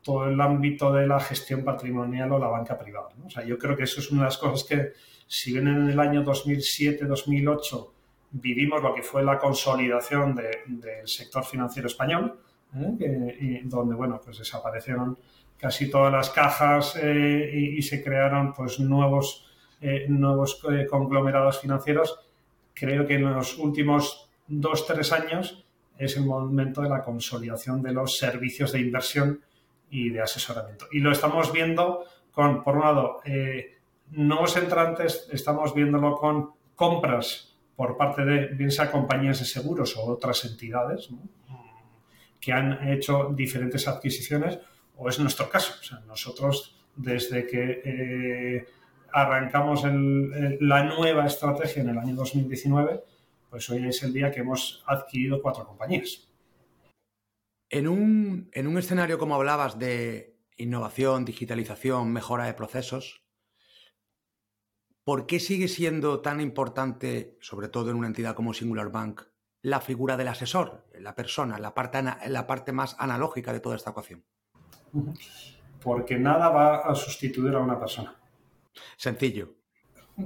[SPEAKER 3] todo el ámbito de la gestión patrimonial o la banca privada. O sea, yo creo que eso es una de las cosas que, si bien en el año 2007-2008 vivimos lo que fue la consolidación del sector financiero español, ¿eh? donde bueno, pues desaparecieron casi todas las cajas eh, y, se crearon pues nuevos, eh, nuevos conglomerados financieros. Creo que en los últimos dos, tres años es el momento de la consolidación de los servicios de inversión y de asesoramiento. Y lo estamos viendo con, por un lado, nuevos entrantes estamos viéndolo con compras por parte de, bien sea compañías de seguros o otras entidades que han hecho diferentes adquisiciones, o es nuestro caso. Nosotros, desde que eh, arrancamos la nueva estrategia en el año 2019, pues hoy es el día que hemos adquirido cuatro compañías.
[SPEAKER 1] En un, en un escenario como hablabas de innovación, digitalización, mejora de procesos, ¿por qué sigue siendo tan importante, sobre todo en una entidad como Singular Bank, la figura del asesor, la persona, la parte, la parte más analógica de toda esta ecuación?
[SPEAKER 3] Porque nada va a sustituir a una persona.
[SPEAKER 1] Sencillo.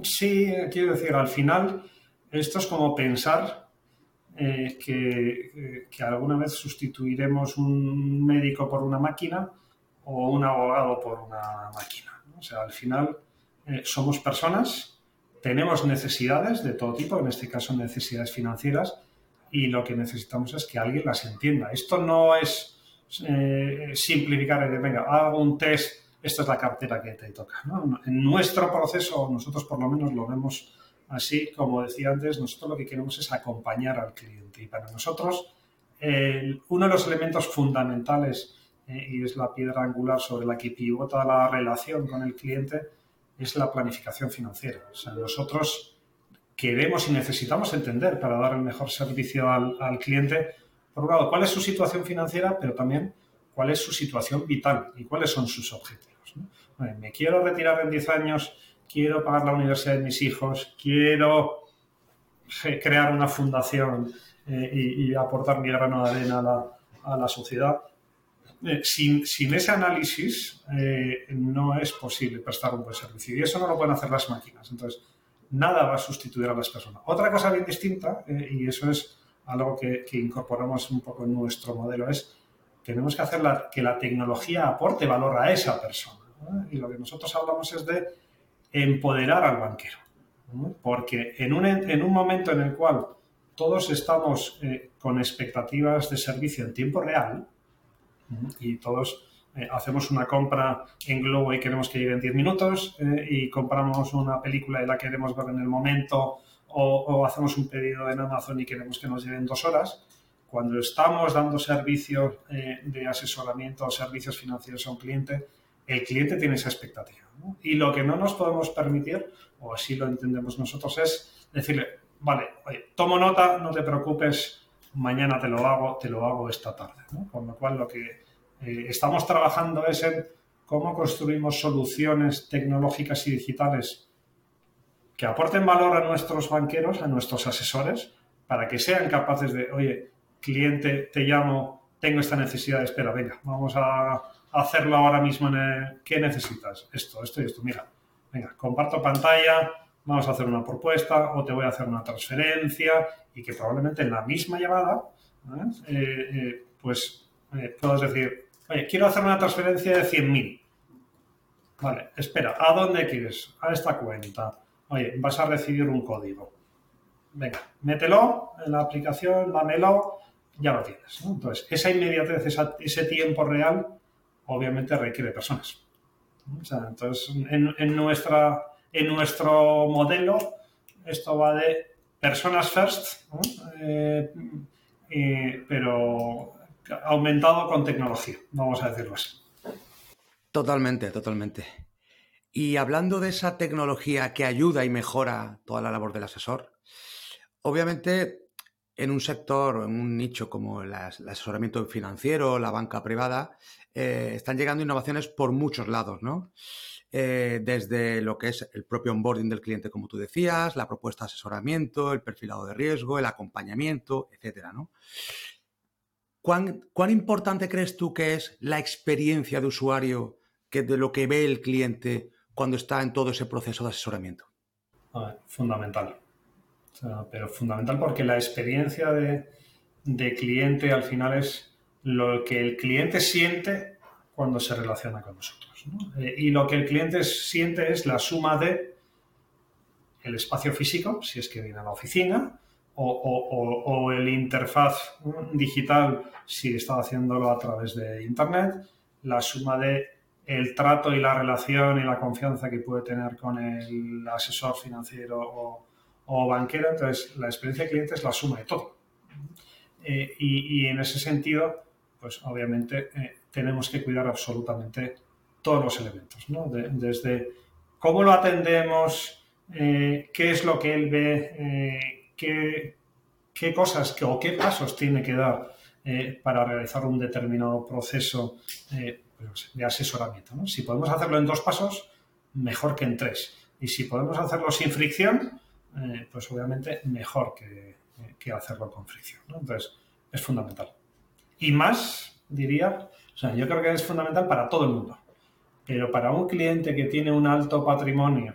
[SPEAKER 3] Sí, quiero decir, al final esto es como pensar eh, que, que, alguna vez sustituiremos un médico por una máquina o un abogado por una máquina. O sea, al final eh, somos personas, tenemos necesidades de todo tipo, en este caso necesidades financieras, y lo que necesitamos es que alguien las entienda. Esto no es eh, simplificar de, venga, hago un test, esta es la cartera que te toca. En nuestro proceso, nosotros por lo menos lo vemos así, como decía antes, nosotros lo que queremos es acompañar al cliente. Y para nosotros, uno de los elementos fundamentales eh, y es la piedra angular sobre la que pivota la relación con el cliente, es la planificación financiera. O sea, nosotros queremos y necesitamos entender para dar el mejor servicio al, cliente, por un lado, cuál es su situación financiera, pero también cuál es su situación vital y cuáles son sus objetivos. me quiero retirar en 10 años, quiero pagar la universidad de mis hijos, quiero crear una fundación eh, y, aportar mi grano de arena a la, a la sociedad. Eh, sin, ese análisis eh, no es posible prestar un buen servicio. Y eso no lo pueden hacer las máquinas. Entonces, nada va a sustituir a las personas. Otra cosa bien distinta, eh, y eso es algo que, incorporamos un poco en nuestro modelo, es tenemos que hacer que la tecnología aporte valor a esa persona. Y lo que nosotros hablamos es de empoderar al banquero. Porque en un, en un momento en el cual todos estamos con expectativas de servicio en tiempo real, y todos eh, hacemos una compra en Globo y queremos que llegue en 10 minutos eh, y compramos una película y la queremos ver en el momento o, hacemos un pedido en Amazon y queremos que nos lleven dos horas. Cuando estamos dando servicios eh, de asesoramiento o servicios financieros a un cliente, el cliente tiene esa expectativa. Y lo que no nos podemos permitir, o así lo entendemos nosotros, es decirle, vale, tomo nota, no te preocupes, mañana te lo hago, te lo hago esta tarde. Con lo cual lo que eh, estamos trabajando es en cómo construimos soluciones tecnológicas y digitales que aporten valor a nuestros banqueros, a nuestros asesores, para que sean capaces de, oye, cliente, te llamo, tengo esta necesidad, espera, venga, vamos a hacerlo ahora mismo en ¿qué necesitas? Esto, esto y esto, mira, venga, comparto pantalla, vamos a hacer una propuesta o te voy a hacer una transferencia y que probablemente en la misma llamada, ¿eh? Eh, pues puedas decir, Oye, quiero hacer una transferencia de 100.000. Vale, espera, ¿a dónde quieres? A esta cuenta. Oye, vas a recibir un código. Venga, mételo en la aplicación, dámelo, ya lo tienes. Entonces, esa inmediatez, ese tiempo real, obviamente requiere personas. Entonces, en, nuestra, en nuestro modelo, esto va de personas first, eh, pero aumentado con tecnología, vamos a decirlo así.
[SPEAKER 1] Totalmente, totalmente. Y hablando de esa tecnología que ayuda y mejora toda la labor del asesor, obviamente en un sector o en un nicho como el asesoramiento financiero, la banca privada, eh, están llegando innovaciones por muchos lados, ¿no? Eh, desde lo que es el propio onboarding del cliente, como tú decías, la propuesta de asesoramiento, el perfilado de riesgo, el acompañamiento, etcétera, ¿no? ¿Cuán, importante crees tú que es la experiencia de usuario que de lo que ve el cliente cuando está en todo ese proceso de asesoramiento?
[SPEAKER 3] fundamental. pero fundamental porque la experiencia de, cliente al final es lo que el cliente siente cuando se relaciona con nosotros. Eh, y lo que el cliente siente es la suma de el espacio físico, si es que viene a la oficina, o, el interfaz digital si está haciéndolo a través de Internet, la suma de el trato y la relación y la confianza que puede tener con el asesor financiero o, banquero. Entonces, la experiencia de cliente es la suma de todo. Eh, y, en ese sentido, pues obviamente eh, tenemos que cuidar absolutamente todos los elementos, ¿no? desde cómo lo atendemos, eh, qué es lo que él ve, qué, qué, cosas o qué pasos tiene que dar para realizar un determinado proceso pues, de asesoramiento. Si podemos hacerlo en dos pasos, mejor que en tres. Y si podemos hacerlo sin fricción, eh, pues obviamente mejor que, hacerlo con fricción. Entonces, es fundamental. Y más, diría, o sea, yo creo que es fundamental para todo el mundo. Pero para un cliente que tiene un alto patrimonio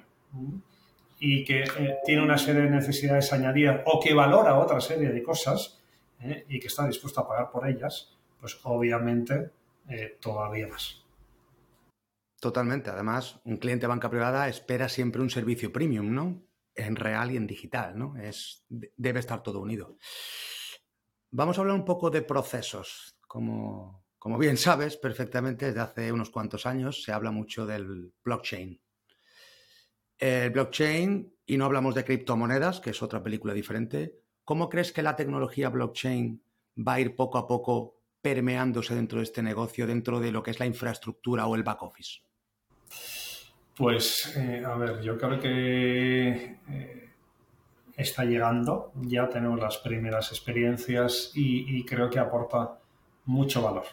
[SPEAKER 3] y que eh, tiene una serie de necesidades añadidas o que valora otra serie de cosas eh, y que está dispuesto a pagar por ellas, pues obviamente eh, todavía más.
[SPEAKER 1] Totalmente. Además, un cliente de banca privada espera siempre un servicio premium, ¿no? En real y en digital, ¿no? Es, debe estar todo unido. Vamos a hablar un poco de procesos. Como, como bien sabes perfectamente, desde hace unos cuantos años se habla mucho del blockchain. El blockchain, y no hablamos de criptomonedas, que es otra película diferente, ¿cómo crees que la tecnología blockchain va a ir poco a poco permeándose dentro de este negocio, dentro de lo que es la infraestructura o el back office?
[SPEAKER 3] Pues, eh, a ver, yo creo que eh, está llegando, ya tenemos las primeras experiencias y, creo que aporta mucho valor.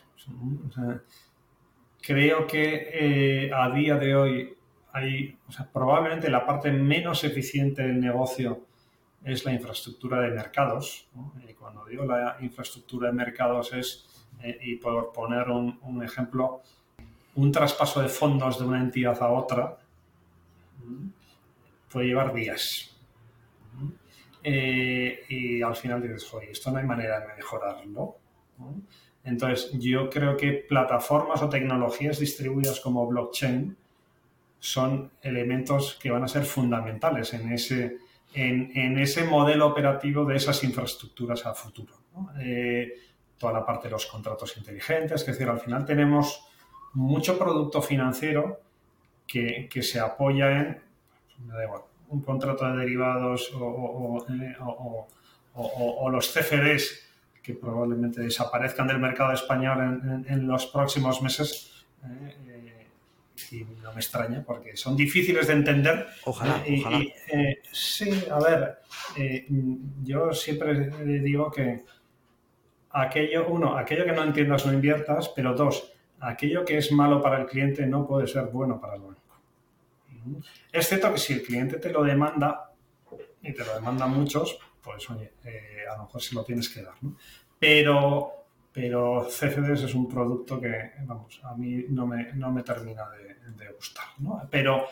[SPEAKER 3] creo que eh, a día de hoy hay, probablemente la parte menos eficiente del negocio es la infraestructura de mercados. Y cuando digo la infraestructura de mercados es eh, y por poner un, ejemplo, un traspaso de fondos de una entidad a otra puede llevar días. Eh, y al final dices, oye, esto no hay manera de mejorarlo. Entonces, yo creo que plataformas o tecnologías distribuidas como blockchain son elementos que van a ser fundamentales en ese, en, ese modelo operativo de esas infraestructuras a futuro. Eh, toda la parte de los contratos inteligentes, es decir, al final tenemos mucho producto financiero que, se apoya en, un contrato de derivados o, los CFDs que probablemente desaparezcan del mercado español en, los próximos meses. Eh, y no me extraña porque son difíciles de entender.
[SPEAKER 1] Ojalá, ojalá.
[SPEAKER 3] Eh, sí, a ver, eh, yo siempre digo que aquello, uno, aquello que no entiendas no inviertas, pero dos, aquello que es malo para el cliente no puede ser bueno para el banco. Excepto que si el cliente te lo demanda, y te lo demandan muchos, pues oye, eh, a lo mejor se lo tienes que dar. Pero, pero CFDs es un producto que, vamos, a mí no me, no me termina de, gustar. Pero...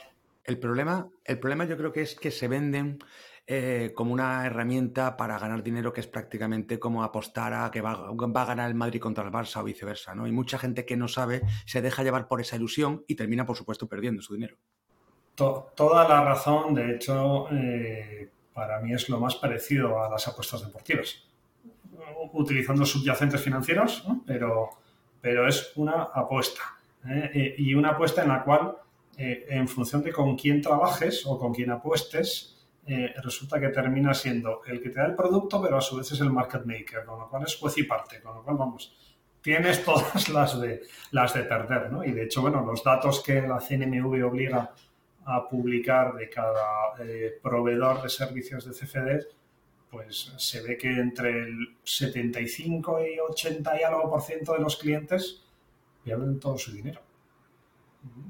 [SPEAKER 1] El problema, el problema yo creo que es que se venden eh, como una herramienta para ganar dinero que es prácticamente como apostar a que va, a ganar el Madrid contra el Barça o viceversa, ¿no? Y mucha gente que no sabe se deja llevar por esa ilusión y termina, por supuesto, perdiendo su dinero.
[SPEAKER 3] toda la razón, de hecho, eh, para mí es lo más parecido a las apuestas deportivas. Utilizando subyacentes financieros, pero, pero es una apuesta. ¿eh? y una apuesta en la cual, en función de con quién trabajes o con quién apuestes, eh, resulta que termina siendo el que te da el producto, pero a su vez es el market maker, con lo cual es juez y parte, con lo cual, vamos, tienes todas las de, las de perder, ¿no? Y de hecho, bueno, los datos que la CNMV obliga a publicar de cada eh, proveedor de servicios de CFD, pues se ve que entre el 75 y 80 y algo por ciento de los clientes pierden todo su dinero.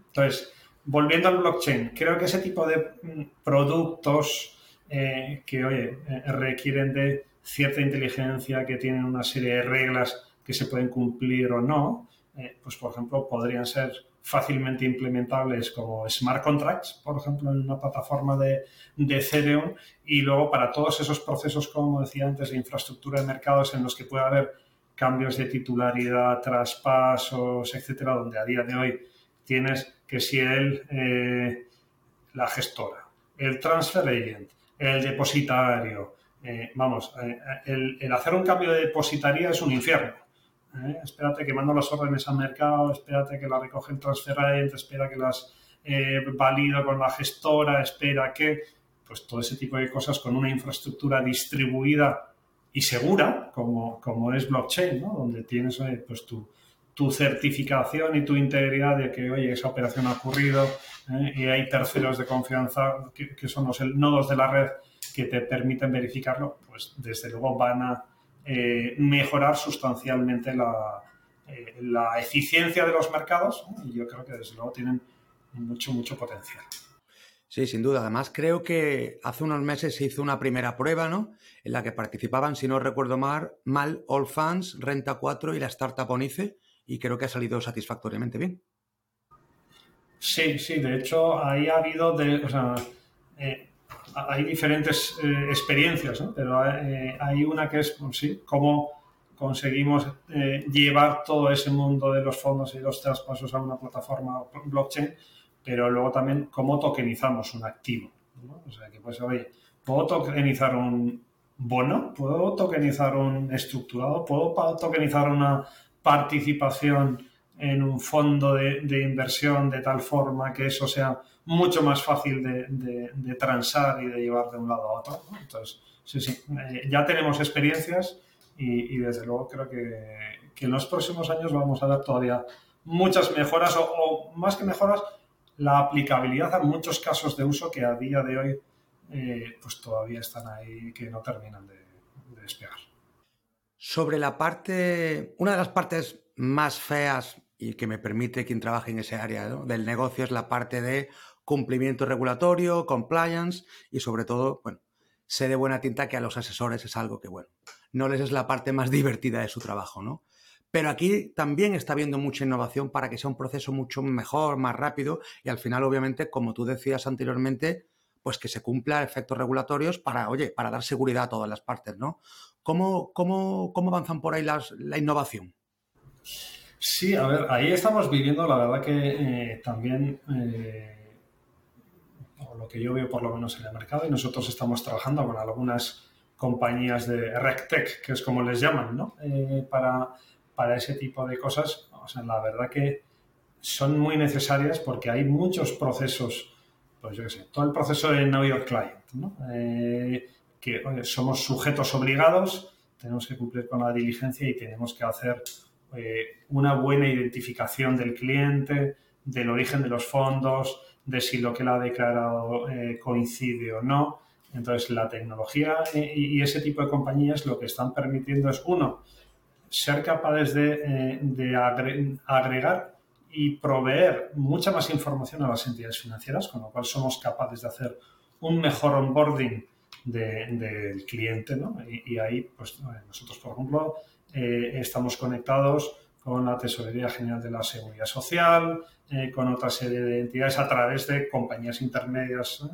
[SPEAKER 3] Entonces, volviendo al blockchain, creo que ese tipo de mm, productos eh, que, oye, eh, requieren de cierta inteligencia, que tienen una serie de reglas que se pueden cumplir o no, eh, pues por ejemplo podrían ser fácilmente implementables como smart contracts, por ejemplo, en una plataforma de, de Ethereum, y luego para todos esos procesos, como decía antes, de infraestructura de mercados en los que puede haber cambios de titularidad, traspasos, etcétera, donde a día de hoy tienes que si el, eh, la gestora, el transfer agent, el depositario, eh, vamos, eh, el, hacer un cambio de depositaría es un infierno. ¿Eh? espérate que mando las órdenes al mercado, espérate que la recoge el transferente, espera que las eh, valido con la gestora, espera que, pues todo ese tipo de cosas con una infraestructura distribuida y segura, como, como es blockchain, donde tienes pues tu, tu certificación y tu integridad de que, oye, esa operación ha ocurrido ¿eh? y hay terceros de confianza que, son los nodos de la red que te permiten verificarlo, pues desde luego van a eh, mejorar sustancialmente la, eh, la, eficiencia de los mercados y yo creo que desde luego tienen mucho, mucho potencial.
[SPEAKER 1] Sí, sin duda. Además, creo que hace unos meses se hizo una primera prueba, ¿no? En la que participaban, si no recuerdo mal, mal All Fans, Renta 4 y la Startup Onice, y creo que ha salido satisfactoriamente bien.
[SPEAKER 3] Sí, sí, de hecho, ahí ha habido, de, o sea, eh, hay diferentes eh, experiencias, ¿no? pero eh, hay una que es, pues cómo conseguimos llevar todo ese mundo de los fondos y los traspasos a una plataforma blockchain pero luego también cómo tokenizamos un activo. O sea, que pues, oye, ¿puedo tokenizar un bono? ¿Puedo tokenizar un estructurado? ¿Puedo tokenizar una participación en un fondo de, inversión de tal forma que eso sea mucho más fácil de, transar y de llevar de un lado a otro? Entonces, sí, sí, eh, ya tenemos experiencias y, desde luego creo que, en los próximos años vamos a ver todavía muchas mejoras o más que mejoras, la aplicabilidad a muchos casos de uso que a día de hoy eh, pues todavía están ahí que no terminan de, despegar.
[SPEAKER 1] Sobre la parte, una de las partes más feas y que me permite quien trabaje en ese área del negocio es la parte de cumplimiento regulatorio, compliance y sobre todo, bueno, sé de buena tinta que a los asesores es algo que, bueno, no les es la parte más divertida de su trabajo, ¿no? Pero aquí también está habiendo mucha innovación para que sea un proceso mucho mejor, más rápido y al final, obviamente, como tú decías anteriormente, pues que se cumpla efectos regulatorios para, oye, para dar seguridad a todas las partes, ¿no? ¿Cómo, cómo, cómo avanzan por ahí la innovación?
[SPEAKER 3] Sí, a ver, ahí estamos viviendo, la verdad que eh, también, eh, lo que yo veo por lo menos en el mercado, y nosotros estamos trabajando con algunas compañías de RegTech, que es como les llaman, ¿no? Eh, para para ese tipo de cosas, o sea, la verdad que son muy necesarias porque hay muchos procesos, pues yo qué sé, todo el proceso de Know Your Client, ¿no? Eh, que somos sujetos obligados, tenemos que cumplir con la diligencia y tenemos que hacer eh, una buena identificación del cliente, del origen de los fondos, de si lo que él ha declarado eh, coincide o no. Entonces, la tecnología y ese tipo de compañías lo que están permitiendo es, uno, ser capaces de, eh, agregar y proveer mucha más información a las entidades financieras, con lo cual somos capaces de hacer un mejor onboarding del cliente. ¿no? Y, ahí, pues nosotros, por ejemplo, eh, estamos conectados con la Tesorería General de la Seguridad Social, eh, con otra serie de entidades a través de compañías intermedias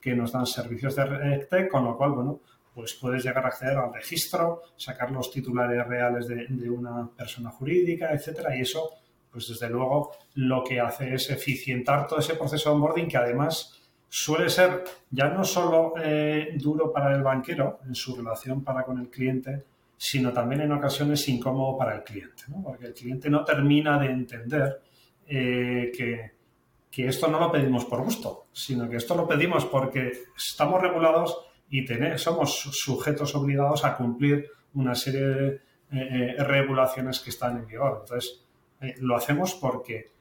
[SPEAKER 3] que nos dan servicios de RegTech, con lo cual, bueno, pues puedes llegar a acceder al registro, sacar los titulares reales de, una persona jurídica, etcétera, y eso, pues desde luego, lo que hace es eficientar todo ese proceso de onboarding que además suele ser ya no solo eh, duro para el banquero en su relación para con el cliente, sino también en ocasiones incómodo para el cliente, porque el cliente no termina de entender eh, que, que esto no lo pedimos por gusto, sino que esto lo pedimos porque estamos regulados y somos sujetos obligados a cumplir una serie de eh, eh, regulaciones que están en vigor. Entonces, lo hacemos porque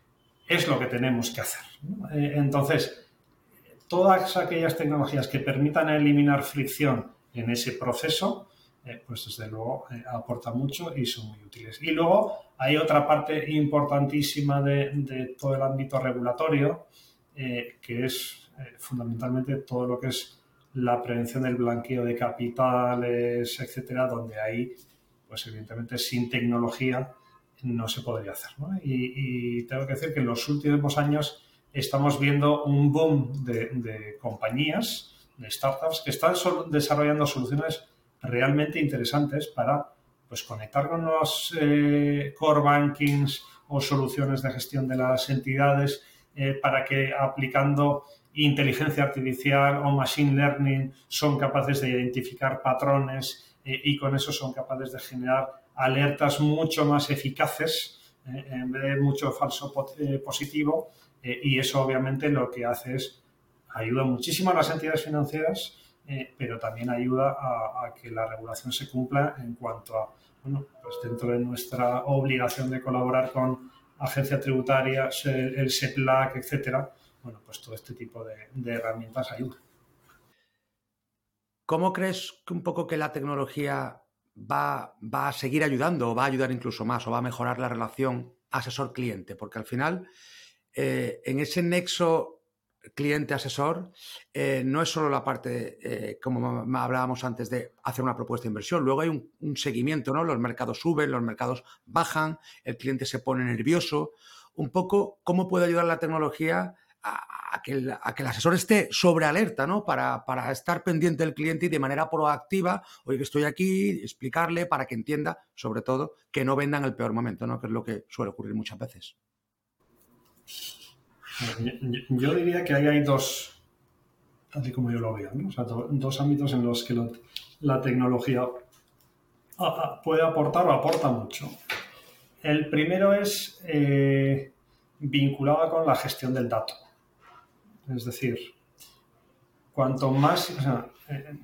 [SPEAKER 3] es lo que tenemos que hacer. entonces, todas aquellas tecnologías que permitan eliminar fricción en ese proceso, pues desde luego aportan mucho y son muy útiles. Y luego hay otra parte importantísima de, todo el ámbito regulatorio, que es fundamentalmente todo lo que es la prevención del blanqueo de capitales, etcétera, donde ahí, pues evidentemente sin tecnología no se podría hacer. Y, tengo que decir que en los últimos años estamos viendo un boom de, compañías, de startups, que están desarrollando soluciones realmente interesantes para pues, conectar con los eh, core bankings o soluciones de gestión de las entidades eh, para que aplicando inteligencia artificial o machine learning son capaces de identificar patrones eh, y con eso son capaces de generar alertas mucho más eficaces en vez de mucho falso positivo y eso obviamente lo que hace es ayuda muchísimo a las entidades financieras eh, pero también ayuda a, que la regulación se cumpla en cuanto a, bueno, pues dentro de nuestra obligación de colaborar con agencias tributarias, el, SEPLAC, etcétera, bueno, pues todo este tipo de, herramientas ayuda.
[SPEAKER 1] ¿Cómo crees que un poco que la tecnología va, va, a seguir ayudando o va a ayudar incluso más o va a mejorar la relación asesor-cliente? Porque al final, eh, en ese nexo cliente-asesor eh, no es solo la parte, eh, como hablábamos antes, de hacer una propuesta de inversión. Luego hay un, seguimiento, ¿no? Los mercados suben, los mercados bajan, el cliente se pone nervioso. Un poco, ¿cómo puede ayudar la tecnología a, que, el, asesor esté sobre alerta, ¿no? Para, para, estar pendiente del cliente y de manera proactiva, oye, que estoy aquí, explicarle para que entienda, sobre todo, que no vendan el peor momento, ¿no? Que es lo que suele ocurrir muchas veces.
[SPEAKER 3] Yo diría que ahí hay dos, así como yo lo veo, dos ámbitos en los que la tecnología puede aportar o aporta mucho. El primero es eh, vinculado con la gestión del dato. Es decir, cuanto más, eh,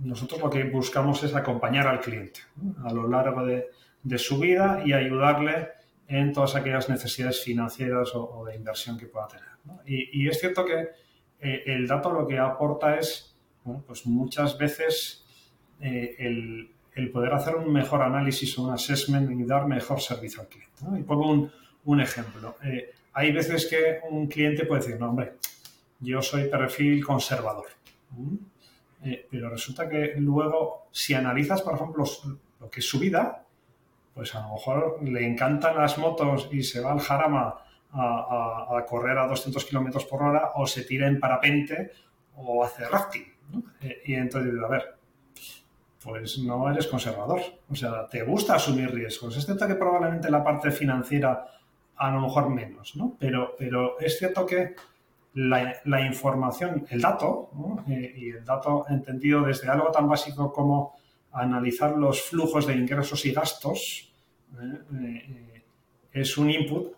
[SPEAKER 3] nosotros lo que buscamos es acompañar al cliente a lo largo de, de su vida y ayudarle en todas aquellas necesidades financieras o, de inversión que pueda tener. Y, es cierto que eh, el dato lo que aporta es, pues muchas veces eh, el, poder hacer un mejor análisis o un assessment y dar mejor servicio al cliente. Y pongo un, ejemplo. Eh, hay veces que un cliente puede decir, no, hombre, yo soy perfil conservador. pero resulta que luego, si analizas, por ejemplo, lo que es su vida, pues a lo mejor le encantan las motos y se va al jarama a, correr a 200 kilómetros por hora o se tira en parapente o hace rafting. Eh, y entonces, a ver, pues no eres conservador. O sea, te gusta asumir riesgos. Es cierto que probablemente la parte financiera a lo mejor menos, ¿no? Pero, pero es cierto que la, información, el dato, eh, y el dato entendido desde algo tan básico como analizar los flujos de ingresos y gastos ¿eh? Eh, es un input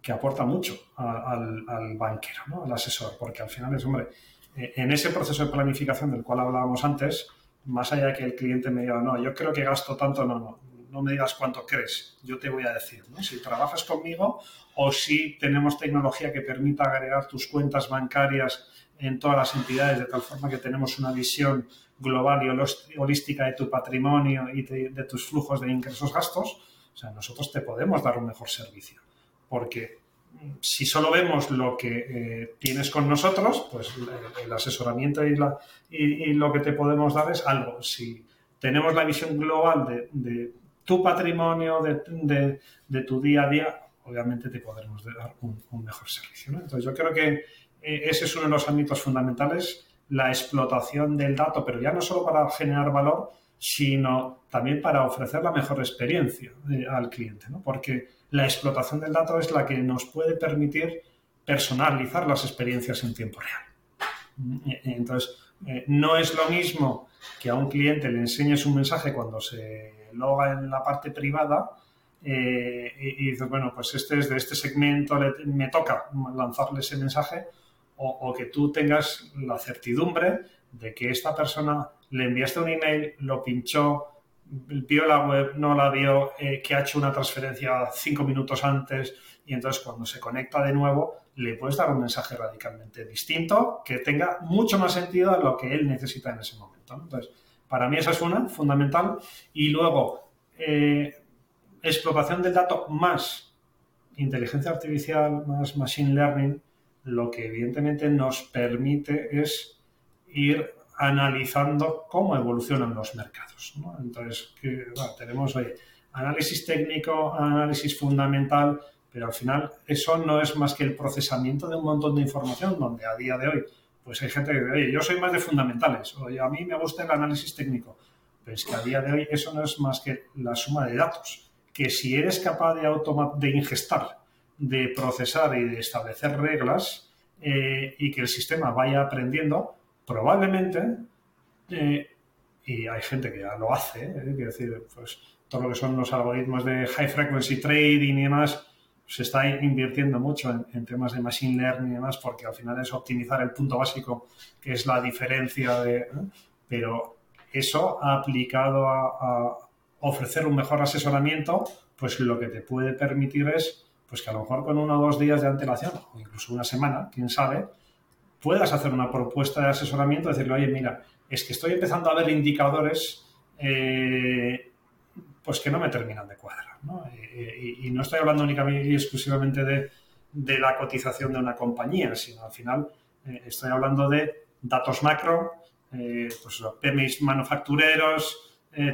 [SPEAKER 3] que aporta mucho al, banquero, al asesor, porque al final es, hombre, eh, en ese proceso de planificación del cual hablábamos antes, más allá de que el cliente me diga, no, yo creo que gasto tanto, no, no, no me digas cuánto crees, yo te voy a decir, si trabajas conmigo o si tenemos tecnología que permita agregar tus cuentas bancarias en todas las entidades, de tal forma que tenemos una visión global y holística de tu patrimonio y de, tus flujos de ingresos gastos, o sea, nosotros te podemos dar un mejor servicio. Porque mm, si solo vemos lo que eh, tienes con nosotros, pues el, asesoramiento y, la, y, lo que te podemos dar es algo. Si tenemos la visión global de, tu patrimonio, de, de, tu día a día, obviamente te podremos dar un, mejor servicio. Entonces yo creo que ese es uno de los ámbitos fundamentales la explotación del dato, pero ya no solo para generar valor, sino también para ofrecer la mejor experiencia eh, al cliente, ¿no? porque la explotación del dato es la que nos puede permitir personalizar las experiencias en tiempo real. Eh, entonces, eh, no es lo mismo que a un cliente le enseñes un mensaje cuando se loga en la parte privada y, y dices, bueno, pues este es de este segmento, me toca lanzarle ese mensaje, o, que tú tengas la certidumbre de que esta persona le enviaste un email, lo pinchó, vio la web, no la vio, eh, que ha hecho una transferencia cinco minutos antes y entonces cuando se conecta de nuevo le puedes dar un mensaje radicalmente distinto que tenga mucho más sentido a lo que él necesita en ese momento. Entonces, para mí esa es una fundamental y luego eh, explotación del dato más inteligencia artificial, más machine learning, lo que evidentemente nos permite es ir analizando cómo evolucionan los mercados. Entonces, tenemos análisis técnico, análisis fundamental, pero al final eso no es más que el procesamiento de un montón de información, donde a día de hoy pues hay gente que dice, oye, yo soy más de fundamentales, oye, a mí me gusta el análisis técnico, pero es que a día de hoy eso no es más que la suma de datos, que si eres capaz de, de ingestar de procesar y de establecer reglas eh, y que el sistema vaya aprendiendo, probablemente, eh, y hay gente que ya lo hace, eh, decir, pues todo lo que son los algoritmos de high frequency trading y demás, se está invirtiendo mucho en, temas de machine learning y demás, porque al final es optimizar el punto básico, que es la diferencia de... Pero eso aplicado a, ofrecer un mejor asesoramiento, pues lo que te puede permitir es pues que a lo mejor con uno o dos días de antelación, o incluso una semana, quién sabe, puedas hacer una propuesta de asesoramiento, decirle, oye, mira, es que estoy empezando a ver indicadores eh, pues que no me terminan de cuadrar. ¿no? Y, no estoy hablando únicamente y exclusivamente de, la cotización de una compañía, sino al final eh, estoy hablando de datos macro, eh, pues PMIs manufactureros,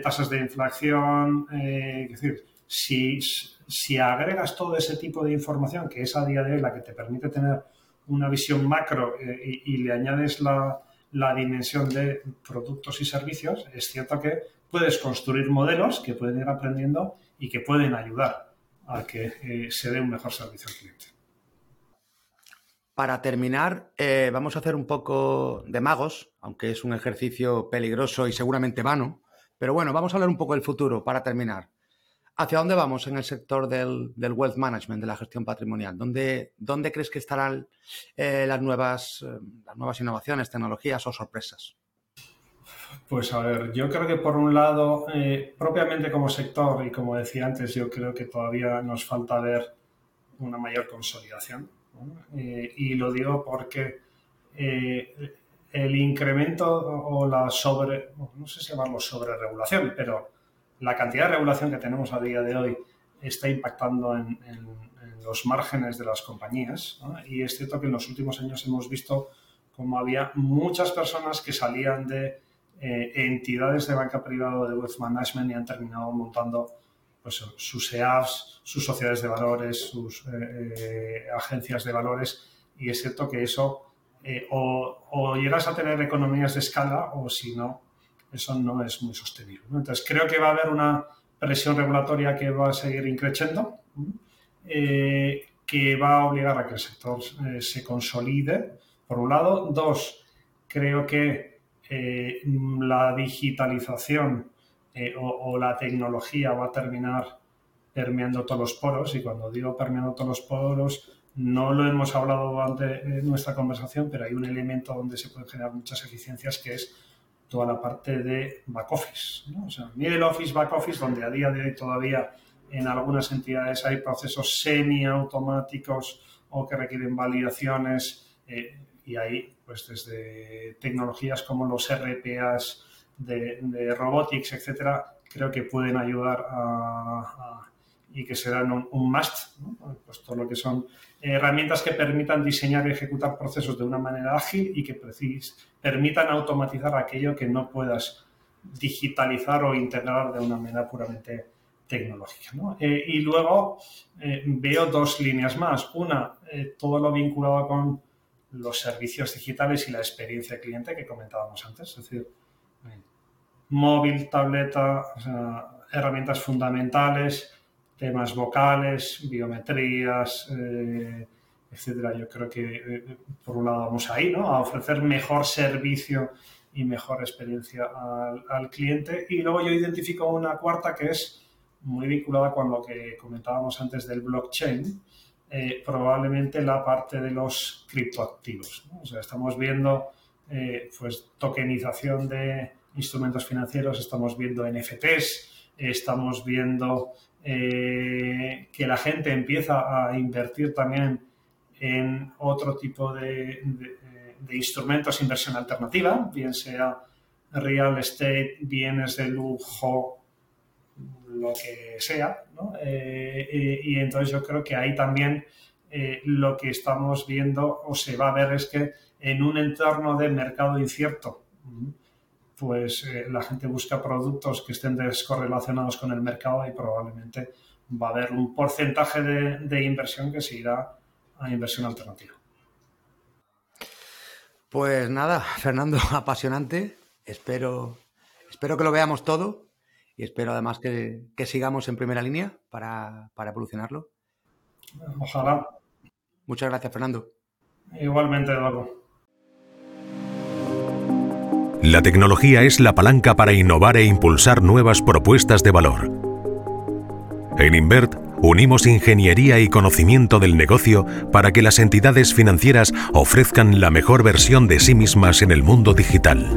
[SPEAKER 3] tasas de inflación, es decir, si, si agregas todo ese tipo de información, que es a día de hoy la que te permite tener una visión macro y, le añades la, la dimensión de productos y servicios, es cierto que puedes construir modelos que pueden ir aprendiendo y que pueden ayudar a que eh, se dé un mejor servicio al cliente.
[SPEAKER 1] Para terminar, eh, vamos a hacer un poco de magos, aunque es un ejercicio peligroso y seguramente vano, pero bueno, vamos a hablar un poco del futuro para terminar. ¿Hacia dónde vamos en el sector del, wealth management, de la gestión patrimonial? ¿Dónde, dónde crees que estarán eh, las, nuevas, las nuevas innovaciones, tecnologías o sorpresas?
[SPEAKER 3] Pues a ver, yo creo que por un lado, eh, propiamente como sector, y como decía antes, yo creo que todavía nos falta ver una mayor consolidación. Eh, y lo digo porque eh, el incremento o la sobre, no sé si llamarlo sobre regulación, pero la cantidad de regulación que tenemos a día de hoy está impactando en, los márgenes de las compañías. Y es cierto que en los últimos años hemos visto como había muchas personas que salían de eh, entidades de banca privada de wealth management y han terminado montando pues, sus EAFs, sus sociedades de valores, sus eh, eh, agencias de valores y es cierto que eso o, llegas a tener economías de escala o si no, eso no es muy sostenible. Entonces creo que va a haber una presión regulatoria que va a seguir increciendo, que va a obligar a que el sector se consolide, por un lado. Dos, creo que eh, la digitalización eh, o, la tecnología va a terminar permeando todos los poros y cuando digo permeando todos los poros no lo hemos hablado durante eh, nuestra conversación, pero hay un elemento donde se pueden generar muchas eficiencias que es toda la parte de back office. ¿no? O sea, middle office, back office, donde a día de hoy todavía en algunas entidades hay procesos semiautomáticos o que requieren validaciones y ahí pues desde tecnologías como los RPAs de, de robotics, etcétera, creo que pueden ayudar a, y que serán un, un must, pues todo lo que son herramientas que permitan diseñar y ejecutar procesos de una manera ágil y que permitan automatizar aquello que no puedas digitalizar o integrar de una manera puramente tecnológica. Eh, y luego eh, veo dos líneas más. Una, eh, todo lo vinculado con los servicios digitales y la experiencia cliente que comentábamos antes. Es decir, móvil, tableta, herramientas fundamentales, temas vocales, biometrías, eh, etcétera. Yo creo que eh, por un lado vamos ahí, ¿no? A ofrecer mejor servicio y mejor experiencia al, cliente. Y luego yo identifico una cuarta que es muy vinculada con lo que comentábamos antes del blockchain, eh, probablemente la parte de los criptoactivos. O sea, estamos viendo pues, tokenización de instrumentos financieros, estamos viendo NFTs, estamos viendo eh, que la gente empieza a invertir también en otro tipo de, de instrumentos, inversión alternativa, bien sea real estate, bienes de lujo, lo que sea, ¿no? Eh, eh, y entonces yo creo que ahí también eh, lo que estamos viendo o se va a ver es que en un entorno de mercado incierto, pues la gente busca productos que estén descorrelacionados con el mercado y probablemente va a haber un porcentaje de, de inversión que se irá a inversión alternativa.
[SPEAKER 1] Pues nada, Fernando, apasionante. Espero, espero que lo veamos todo y espero además que, sigamos en primera línea para, evolucionarlo.
[SPEAKER 3] Ojalá.
[SPEAKER 1] Muchas gracias, Fernando.
[SPEAKER 3] Igualmente, Eduardo.
[SPEAKER 2] La tecnología es la palanca para innovar e impulsar nuevas propuestas de valor. En Invert unimos ingeniería y conocimiento del negocio para que las entidades financieras ofrezcan la mejor versión de sí mismas en el mundo digital